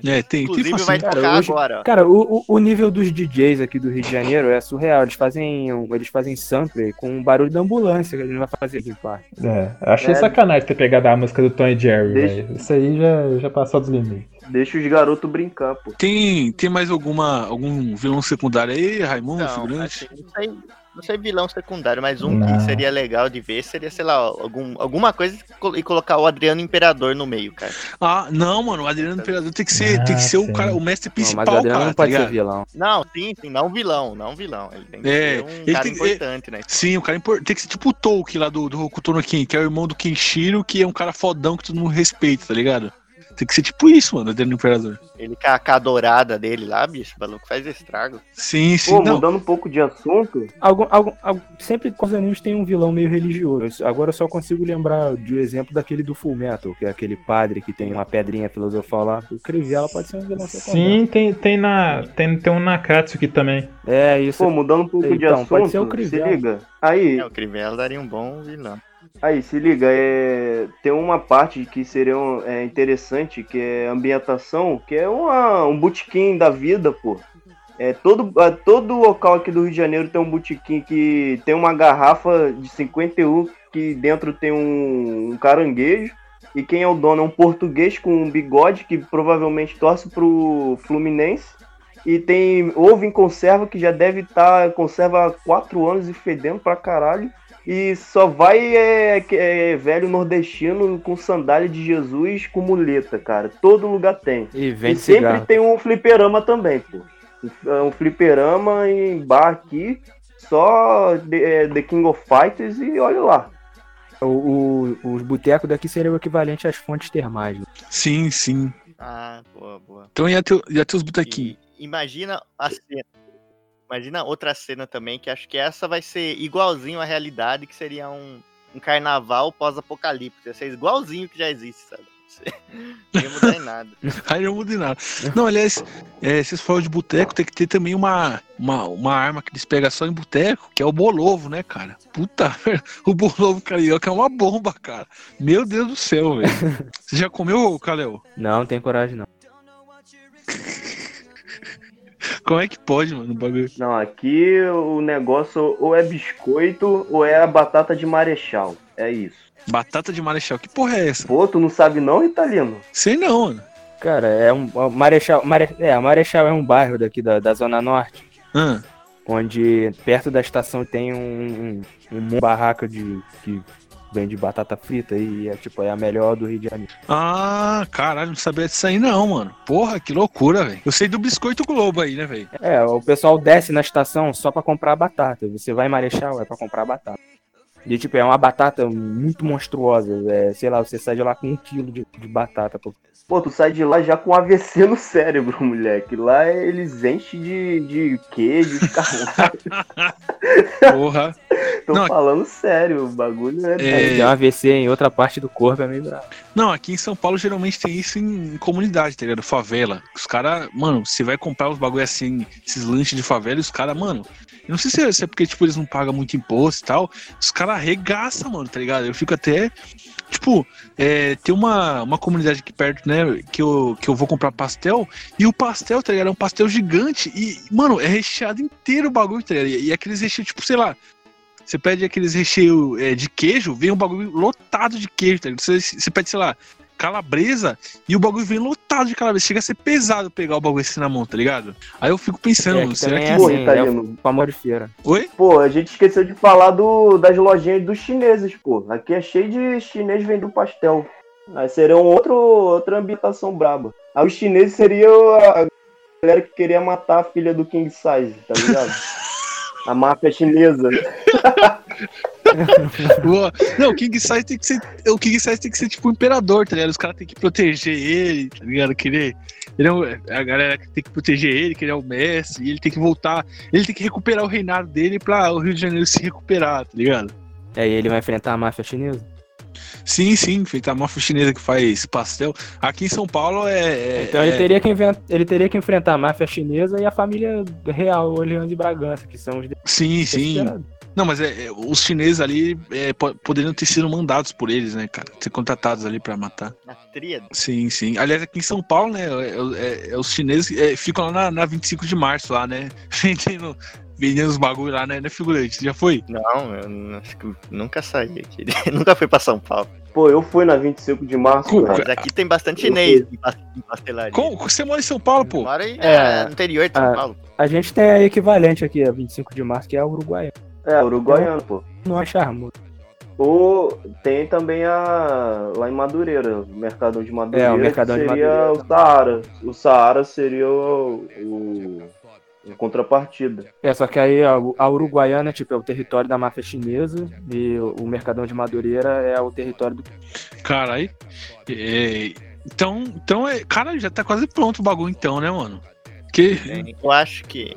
É, tem, Inclusive tem vai facinho. Cara, tocar hoje- agora. Cara, o, o, nível dos DJs aqui do Rio de Janeiro é surreal. Eles fazem, um- eles fazem sampler com o barulho da ambulância que a gente vai fazer aqui, pá. É, achei É. sacanagem ter pegado a música do Tom e Jerry, Deixa- velho. Isso aí já, já passou dos limites. Deixa os garotos brincar, pô. Tem, tem mais alguma, algum vilão secundário aí, Raimundo, Não, figurante? assim, não, sei, não sei vilão secundário, mas um Não. que seria legal de ver seria, sei lá, algum, alguma coisa e colocar o Adriano Imperador no meio, cara. Ah, não, mano, o Adriano Imperador tem que ser, tem que Ah, ser o cara, o mestre Não, principal, mas o Adriano cara, não tá pode ser ligado? vilão. Não, sim, sim, não vilão, não vilão. Ele tem que É, ser um cara tem importante, né? Sim, o cara impor- tem que ser tipo o Tolkien lá do, do Hokuto no Ken, que é o irmão do Kenshiro, que é um cara fodão que todo mundo respeita, tá ligado? Tem que ser tipo isso, mano, Adriano Imperador. Ele com a, com a dourada dele lá, bicho, o maluco faz estrago. Sim, sim, Pô, não. mudando um pouco de assunto, Algum, algum, algum- sempre com os animes tem um vilão meio religioso. Agora eu só consigo lembrar de um exemplo daquele do Full Metal, que é aquele padre que tem uma pedrinha filosofal lá. O Crivella pode ser um vilão secundário. Sim, tem, tem, na, tem, tem um Nakatsuki também. É, isso. pô, mudando um pouco de Então, pode ser o assunto, se Crivella. liga. Aí, É, o Crivella daria um bom vilão. Aí, se liga, é... tem uma parte que seria um- é, interessante, que é ambientação, que é uma, um botequim da vida, pô. É, todo, é, todo local aqui do Rio de Janeiro tem um botequim que tem uma garrafa de 51 que dentro tem um, um caranguejo. E quem é o dono é um português com um bigode que provavelmente torce pro Fluminense. E tem ovo em conserva que já deve estar conserva há quatro anos e fedendo pra caralho. E só vai é, é, velho nordestino com sandália de Jesus com muleta, cara. Todo lugar tem. E E sempre tem um fliperama também, pô. Um fliperama em bar aqui, só The, é, The King of Fighters e olha lá. O, o- os botecos daqui seriam o equivalente às fontes termais. né? Sim, sim. Ah, boa, boa. Então ia ter, ia ter os botequinhos. Imagina a cena. Imagina outra cena também, que acho que essa vai ser igualzinho à realidade, que seria um, um carnaval pós-apocalipse. Ia ser igualzinho que já existe, sabe? Não ia mudar em nada. Aí não muda em nada. Não, aliás, é, vocês falaram de boteco, tem que ter também uma, uma, uma arma que eles pegam só em boteco, que é o bolovo, né, cara? Puta, o bolovo carioca é uma bomba, cara. Meu Deus do céu, velho. Você já comeu, Kalel? Não, não tem coragem não. Como é que pode, mano, o bagulho? Não, aqui o negócio ou é biscoito ou é a batata de marechal. É isso. Batata de marechal, que porra é essa? Pô, tu não sabe não, italiano? Sei não, mano. Cara, é um. o Marechal. Mare, é, a Marechal é um bairro daqui da, da Zona Norte, Ah, onde perto da estação tem um, um, um barraca de. que vende batata frita e é tipo, é a melhor do Rio de Janeiro. Ah, caralho, não sabia disso aí não, mano. Porra, que loucura, velho. Eu sei do biscoito Globo aí, né, velho? É, o pessoal desce na estação só pra comprar batata. Você vai em Marechal, é pra comprar batata. E tipo, é uma batata muito monstruosa. É, sei lá, você sai de lá com um quilo de, de batata. Pô. Pô, tu sai de lá já com AVC no cérebro, moleque. Lá eles enchem de, de queijo, de caralho. Porra. Tô Não, falando sério, o bagulho é. É. Um AVC em outra parte do corpo, é meio bravo. Não, aqui em São Paulo geralmente tem isso em comunidade, tá ligado? Favela. Os caras, mano, você vai comprar os bagulho assim, esses lanches de favela, e os caras, mano, eu não sei se é, se é porque, tipo, eles não pagam muito imposto e tal, os caras arregaçam, mano, tá ligado? Eu fico até, tipo, é, tem uma, uma comunidade aqui perto, né, que eu, que eu vou comprar pastel, e o pastel, tá ligado? É um pastel gigante, e, mano, é recheado inteiro o bagulho, tá ligado? E, e aqueles recheios, tipo, sei lá, você pede aqueles recheios é, de queijo, vem um bagulho lotado de queijo, tá ligado? Você, você pede, sei lá, calabresa e o bagulho vem lotado de calabresa. Chega a ser pesado pegar o bagulho assim na mão, tá ligado? Aí eu fico pensando, É, que será que. é assim, é o de feira. Oi? Pô, a gente esqueceu de falar do, das lojinhas dos chineses, pô. Aqui é cheio de chinês vendendo pastel. Aí seria um outro, outra ambientação braba. Aí os chineses seriam a galera que queria matar a filha do King Size, tá ligado? a máfia chinesa. Não, o King Size tem que ser. O King Size tem que ser tipo um imperador, tá ligado? Os caras têm que proteger ele, tá ligado? Querer. Ele é um- a galera que tem que proteger ele, que ele é o mestre, ele tem que voltar. Ele tem que recuperar o reinado dele pra o Rio de Janeiro se recuperar, tá ligado? E aí ele vai enfrentar a máfia chinesa. Sim, sim, feita a máfia chinesa que faz pastel. Aqui em São Paulo é. é- Então ele é- teria, que invent... ele teria que enfrentar a máfia chinesa e a família real, Orleans de Bragança, que são os Sim, sim. Não, mas é, é, os chineses ali é, po- poderiam ter sido mandados por eles, né, cara? Ser contratados ali pra matar. Na tríade. Sim, sim. Aliás, aqui em São Paulo, né, é- é- é os chineses é, ficam lá na, na 25 de março, lá, né? Vendendo, vendendo os bagulho lá, né, né, figurante? Já foi? Não, eu acho que nunca saí aqui. nunca fui pra São Paulo. Pô, eu fui na 25 de março, Com-. Mas aqui tem bastante chinês em pastelaria. Como, você mora em São Paulo, pô? Mora aí, É. é, no interior de São Ah. Paulo. A gente tem a equivalente aqui, a 25 de março, que é a Uruguai. É, uruguaiano, pô. Não é charmoso. Ou tem também a. lá em Madureira, o Mercadão de Madureira. É, o Mercadão que de seria Madureira o Saara. O Saara seria o. o a contrapartida. É, só que aí a, a Uruguaiana, tipo, é o território da máfia chinesa e o, o Mercadão de Madureira é o território do. Caralho. É, então, então é, cara, já tá quase pronto o bagulho então, né, mano? Que Eu acho que,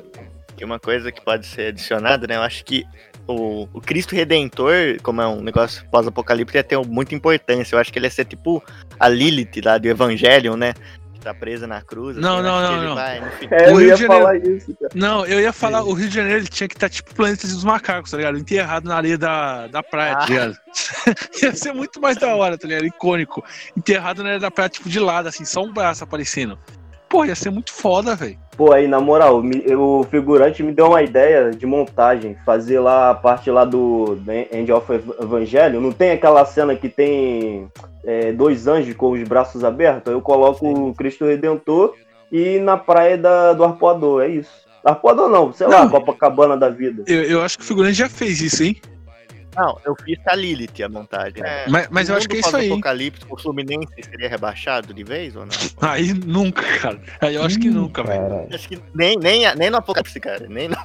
que uma coisa que pode ser adicionada, né? Eu acho que o, o Cristo Redentor, como é um negócio pós-apocalipse, ia ter muita importância. Eu acho que ele ia ser tipo a Lilith lá do Evangelho, né? Que tá presa na cruz. Não, eu não, acho que não, ele não. vai, É, O eu Rio ia de Janeiro- falar isso, cara. Não, eu ia falar, o Rio de Janeiro ele tinha que estar tipo planeta dos macacos, tá ligado? Enterrado na areia da, da praia, tá Ah. ligado? ia ser muito mais da hora, tá ligado? Icônico. Enterrado na areia da praia, tipo, de lado, assim, só um braço aparecendo. Pô, ia ser muito foda, velho. Pô, aí, na moral, o figurante me deu uma ideia de montagem. Fazer lá a parte lá do End of Ev- Evangelho. Não tem aquela cena que tem é, dois anjos com os braços abertos? Eu coloco o Cristo Redentor e na praia da, do Arpoador. É isso. Arpoador não, sei lá, Não. Copacabana da vida. Eu, eu acho que o figurante já fez isso, hein? Não, eu fiz a Lilith a montagem. É, Mas, mas eu acho que é isso aí. hein? pós-apocalipse, o Fluminense seria rebaixado de vez ou não? Aí nunca, cara. Aí eu acho que nunca, velho. Acho que nem, nem, nem no apocalipse, cara. Nem no...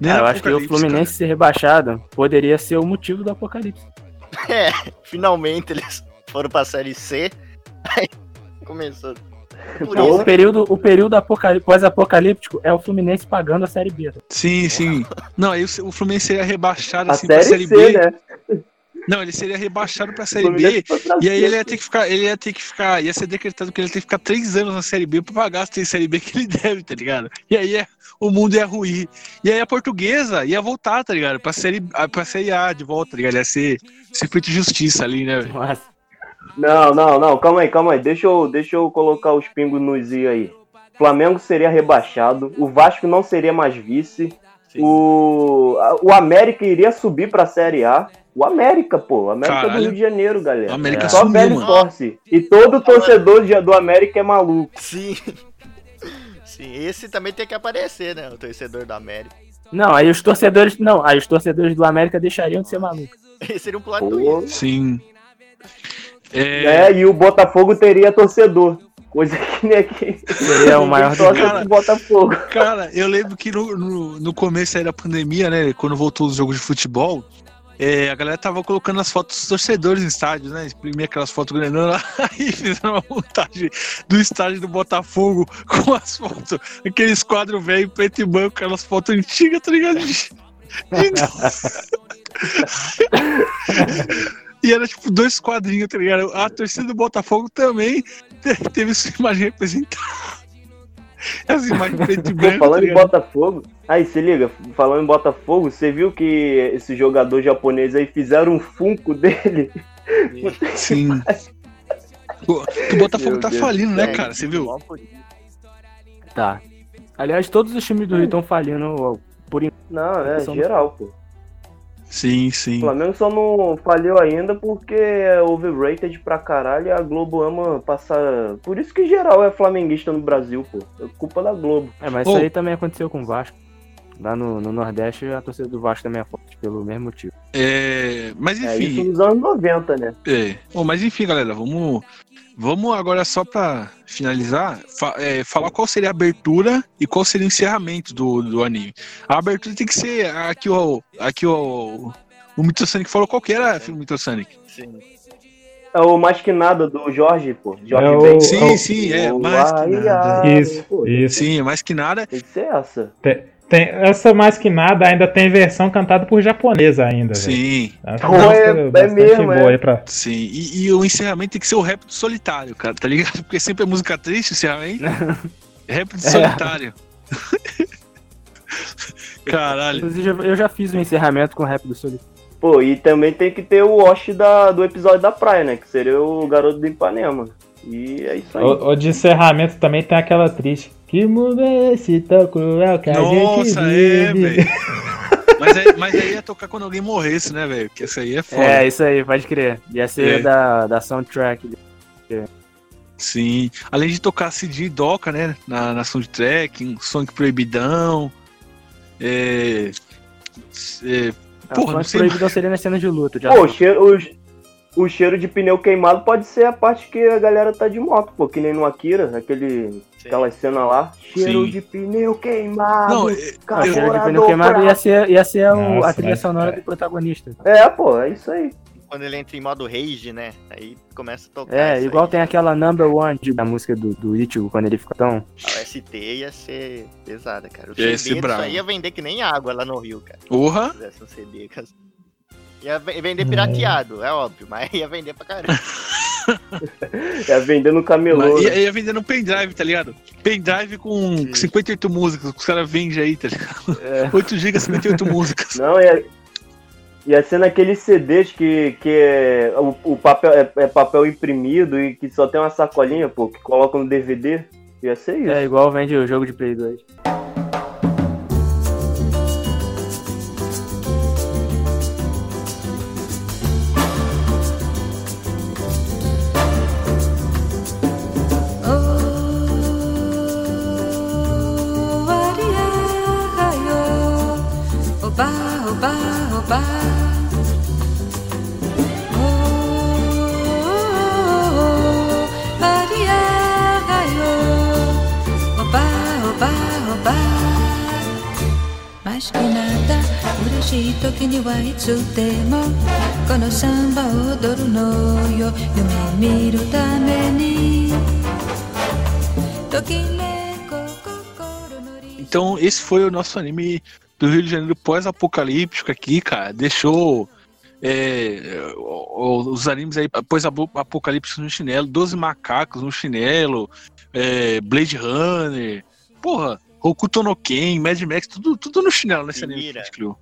Nem Cara, eu acho que o Apocalipse, Fluminense ser rebaixado poderia ser o motivo do apocalipse. É, finalmente eles foram pra série C. Aí começou. Isso o período, o período apocalí- pós-apocalíptico é o Fluminense pagando a Série B. Sim, sim. Não, aí o o Fluminense seria rebaixado A assim pra série Série C, B. né? Não, ele seria rebaixado pra Série B. E aí ele ia ter que ficar, ele ia ter que ficar, ia ser decretado que ele ia ter que ficar três anos na Série B pra pagar as três Série B que ele deve, tá ligado? E aí é- o mundo ia ruir. E aí a portuguesa ia voltar, tá ligado? Pra série, pra série A de volta, tá ligado? Ia ser, ser feito justiça ali, né, velho? Não, não, não, calma aí, calma aí. Deixa eu, deixa eu colocar os pingos nos i aí. Flamengo seria rebaixado, o Vasco não seria mais vice, o, a- o América iria subir pra Série A. O América, pô, o América Caralho. do Rio de Janeiro, galera. O América Só sumiu, velho mano. torce. E todo torcedor de- do América é maluco. Sim. Sim, esse também tem que aparecer, né? O torcedor da América. Não, aí os torcedores. Não, aí os torcedores do América deixariam de ser malucos. Esse seria um plot. Sim. É, É, e o Botafogo teria torcedor. Coisa que nem aqui. Seria o maior cara. pro Botafogo. Cara, eu lembro que no, no, no começo aí da pandemia, né? Quando voltou os jogos de futebol, é, a galera tava colocando as fotos dos torcedores no estádio, né? Imprimia aquelas fotos grandonas lá e fizeram uma montagem do estádio do Botafogo com as fotos, aqueles quadros velho, preto e branco, aquelas fotos antigas, tá ligado? E era tipo dois quadrinhos, tá ligado? A torcida do Botafogo também te- teve sua imagem representada. As imagens preto e branco. tá falando em ligado? Botafogo, aí se liga, falando em Botafogo, você viu que esse jogador japonês aí fizeram um funko dele? Sim. O Botafogo Meu tá Deus. falindo, né, cara? Você viu? Tá. Aliás, todos os times do Rio estão falhando por enquanto. Não, é geral, pô. Sim, O sim. Flamengo só não faliu ainda porque é overrated pra caralho e a Globo ama passar. Por isso que geral é flamenguista no Brasil, pô. É culpa da Globo. É, mas Ô. isso aí também aconteceu com o Vasco. Lá no, no Nordeste, a torcida do Vasco também é forte, pelo mesmo motivo. É, mas É isso enfim, nos anos 90, né? é. Bom, mas enfim, galera, vamos, vamos agora só pra finalizar, fa- é, falar qual seria a abertura e qual seria o encerramento do, do anime. A abertura tem que ser aqui o aqui o o Mito Sonic falou qual que era, filho Mito Sonic. Sim. É o mais que nada do Jorge, pô. Jorge É o- Ben. Sim, o- sim, é, O mais que nada. ai, Isso, pô, isso. Sim, mais que nada. Tem que ser essa. Tem, essa mais que nada ainda tem versão cantada por japonês ainda. Sim, música é- é bastante mesmo, é. pra... sim. E, e o encerramento tem que ser o rap do solitário, cara, tá ligado? Porque sempre é música triste o encerramento. rap do solitário. Caralho. Inclusive, eu- já fiz um encerramento com o rap do Solitário. Pô, e também tem que ter o Osh da, do episódio da praia, né? Que seria o garoto do Ipanema. E é isso aí. O, o de encerramento também tem aquela triste. Que mundo é esse tão cruel que a Nossa, gente é, vive? velho. Mas, aí, mas aí ia tocar quando alguém morresse, né, velho? Porque essa aí é foda. É, isso aí, pode crer. Ia ser É. da, da soundtrack. Sim. Além de tocar CD e Doca, né? Na, na soundtrack, um Sonic Proibidão. É. é A Porra, não sei proibidão seria nas cenas de luto. Já Pô, o cheiro, o, o cheiro de pneu queimado pode ser a parte que a galera tá de moto, pô. Que nem no Akira, aquele, Sim. aquela cena lá. Cheiro Sim. de pneu queimado. Não, é- cheiro de pneu queimado ia fraco. ser, ia ser o- Nossa, a trilha mas, sonora cara. do protagonista. É, pô, é isso aí. Quando ele entra em modo rage, né? Aí começa a tocar. É, isso igual aí. tem aquela number one de- da música do, do Ichigo, quando ele fica tão. A OST ia ser pesada, cara. O Ia CD disso bravo. aí ia vender que nem água lá no Rio, cara. Porra! Se fizesse um CD. cara. Ia ve- vender pirateado, é óbvio, mas ia vender pra caramba. É vendendo camelô. Mas né? ia, ia vendendo pendrive, tá ligado? Pendrive com Sim. 58 músicas, que os caras vendem aí, tá ligado? É. 8 GB, 58 músicas. Não, ia, ia ser naqueles CDs que, que é, o, o papel é, é papel imprimido e que só tem uma sacolinha, pô, que colocam no DVD. Ia ser isso. É igual vende o jogo de Play 2. 時にはいつでもこのサンバを踊るのよ夢見るためにときめく心のリ Então, esse foi o nosso anime do Rio de Janeiro pós-apocalíptico aqui, cara. Deixou é, o- o- os animes aí, após Apocalipse no chinelo, 12 macacos no chinelo, é, Blade Runner, porra, Hokuto no Ken, Mad Max, tudo, tudo no chinelo nesse anime que a gente criou.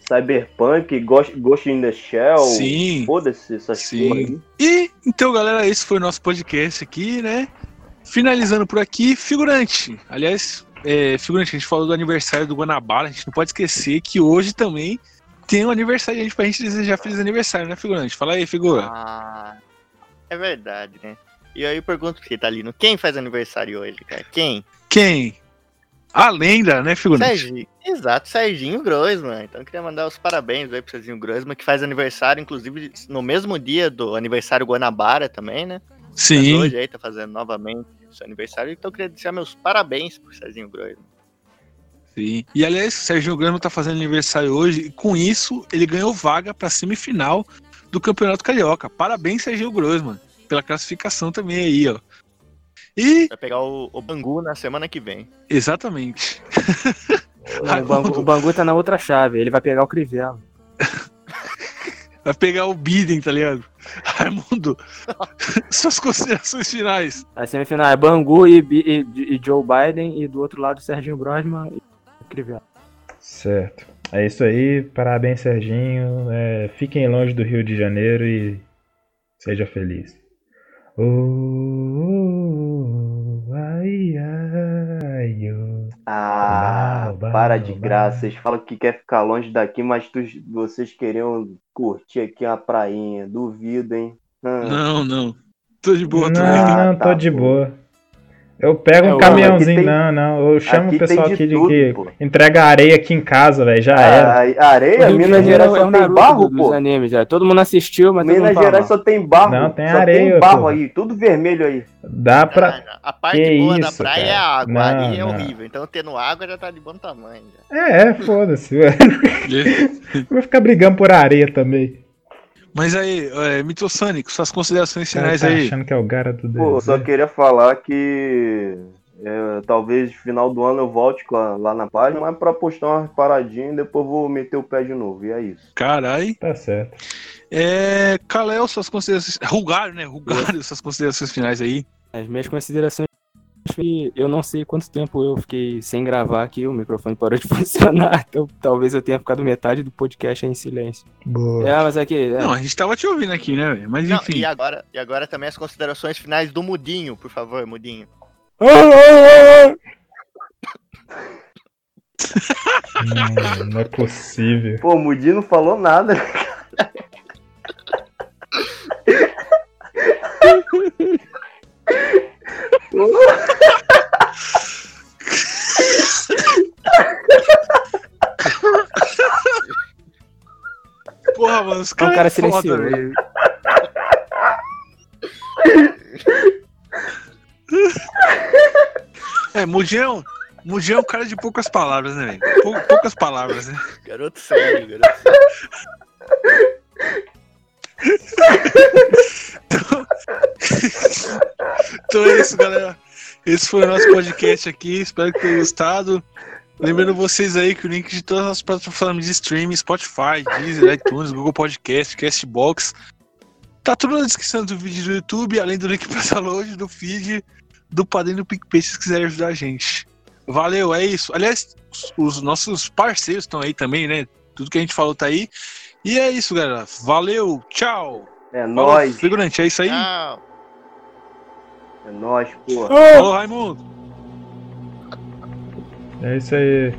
Cyberpunk, Ghost, Ghost in the Shell. Sim. Foda-se essas Sim. E então, galera, esse foi o nosso podcast aqui, né? Finalizando por aqui, figurante. Aliás, é, figurante, a gente falou do aniversário do Guanabara, a gente não pode esquecer que hoje também tem um aniversário gente pra gente desejar feliz aniversário, né, figurante? Fala aí, figura. Ah, é verdade, né? E aí eu pergunto pra você, Talino, quem faz aniversário hoje, cara? Quem? Quem? A lenda, né, figurante? Serginho. Exato, Serginho Groisman. Então eu queria mandar os parabéns aí pro Serginho Groisman, que faz aniversário, inclusive, no mesmo dia do aniversário Guanabara também, né? Sim. Mas hoje aí tá fazendo novamente o seu aniversário, então eu queria deixar meus parabéns pro Serginho Groisman. Sim. E aliás, o Sérgio Grama tá fazendo aniversário hoje e com isso ele ganhou vaga pra semifinal do Campeonato Carioca. Parabéns, Sérgio Grossman, pela classificação também aí, ó. E, Vai pegar o, o Bangu na semana que vem. exatamente. Não, o, Bangu, o Bangu tá na outra chave, ele vai pegar o Crivella. Vai pegar o Biden, tá ligado? Raimundo, suas considerações finais. A semifinal é Bangu e, e- e Joe Biden, e do outro lado Serginho Grosman e Crivella. Certo. É isso aí. Parabéns, Serginho. É, fiquem longe do Rio de Janeiro e seja feliz. Oh, ai, ai, oh. Ah, Bah, para de bah. graça. Vocês falam que quer ficar longe daqui, mas tu- vocês queriam curtir aqui uma prainha. Duvido, hein? Hum. Não, não. Tô de boa Não, também. não, tá tô de bom. boa. Eu pego É, um caminhãozinho, tem- não, não. Eu chamo o pessoal de aqui de tudo, que pô. entrega areia aqui em casa, velho. Já era. Ah, O areia, Minas Gerais é só o tem barro, pô. animes, já. Todo mundo assistiu, mas Minas Gerais só tem barro. Não, tem só areia, tem barro pô. aí, tudo vermelho aí. Dá pra. Ah, não. A parte Que boa da isso, praia é cara. a água. Não, Ali é não. horrível. Então tendo água já tá de bom tamanho. Já. É, foda-se. Vou ficar brigando por areia também. Mas aí, é, Mitossânico, suas considerações finais tá aí. achando que é o cara do Pô, eu só queria falar que é, talvez no final do ano eu volte lá, lá na página, mas pra postar umas paradinhas e depois vou meter o pé de novo. E é isso. Carai. Tá certo. É, Kalel, suas considerações. Rugário, né? Rugário, suas considerações finais aí. As minhas considerações eu não sei quanto tempo eu fiquei sem gravar aqui, o microfone parou de funcionar, então talvez eu tenha ficado metade do podcast em silêncio. Boa. É, mas aqui, é, Não, a gente tava te ouvindo aqui, né, velho? Mas Não, enfim. e, agora, e agora também as considerações finais do Mudinho, por favor, Mudinho. Não, não é possível. Pô, o Mudi não falou nada. Porra, mano, os é um caras cara é foda, silencioso. velho. É, Mudião. Mudião é um cara de poucas palavras, né, velho? Pou- poucas palavras, né? Garoto sério, garoto sério. Então é isso, galera. Esse foi o nosso podcast aqui. Espero que tenham gostado. Lembrando vocês aí que o link de todas as plataformas de streaming, Spotify, Deezer, iTunes, Google Podcast, Castbox, tá tudo na descrição do vídeo do YouTube, além do link para download do feed do Padrinho do PicPay se vocês quiserem ajudar a gente. Valeu, é isso. Aliás, os- os nossos parceiros estão aí também, né? Tudo que a gente falou tá aí. E é isso, galera. Valeu, tchau. É nóis. Figurante, é isso aí? Tchau. É nóis, pô. Falou, Raimundo. É isso aí.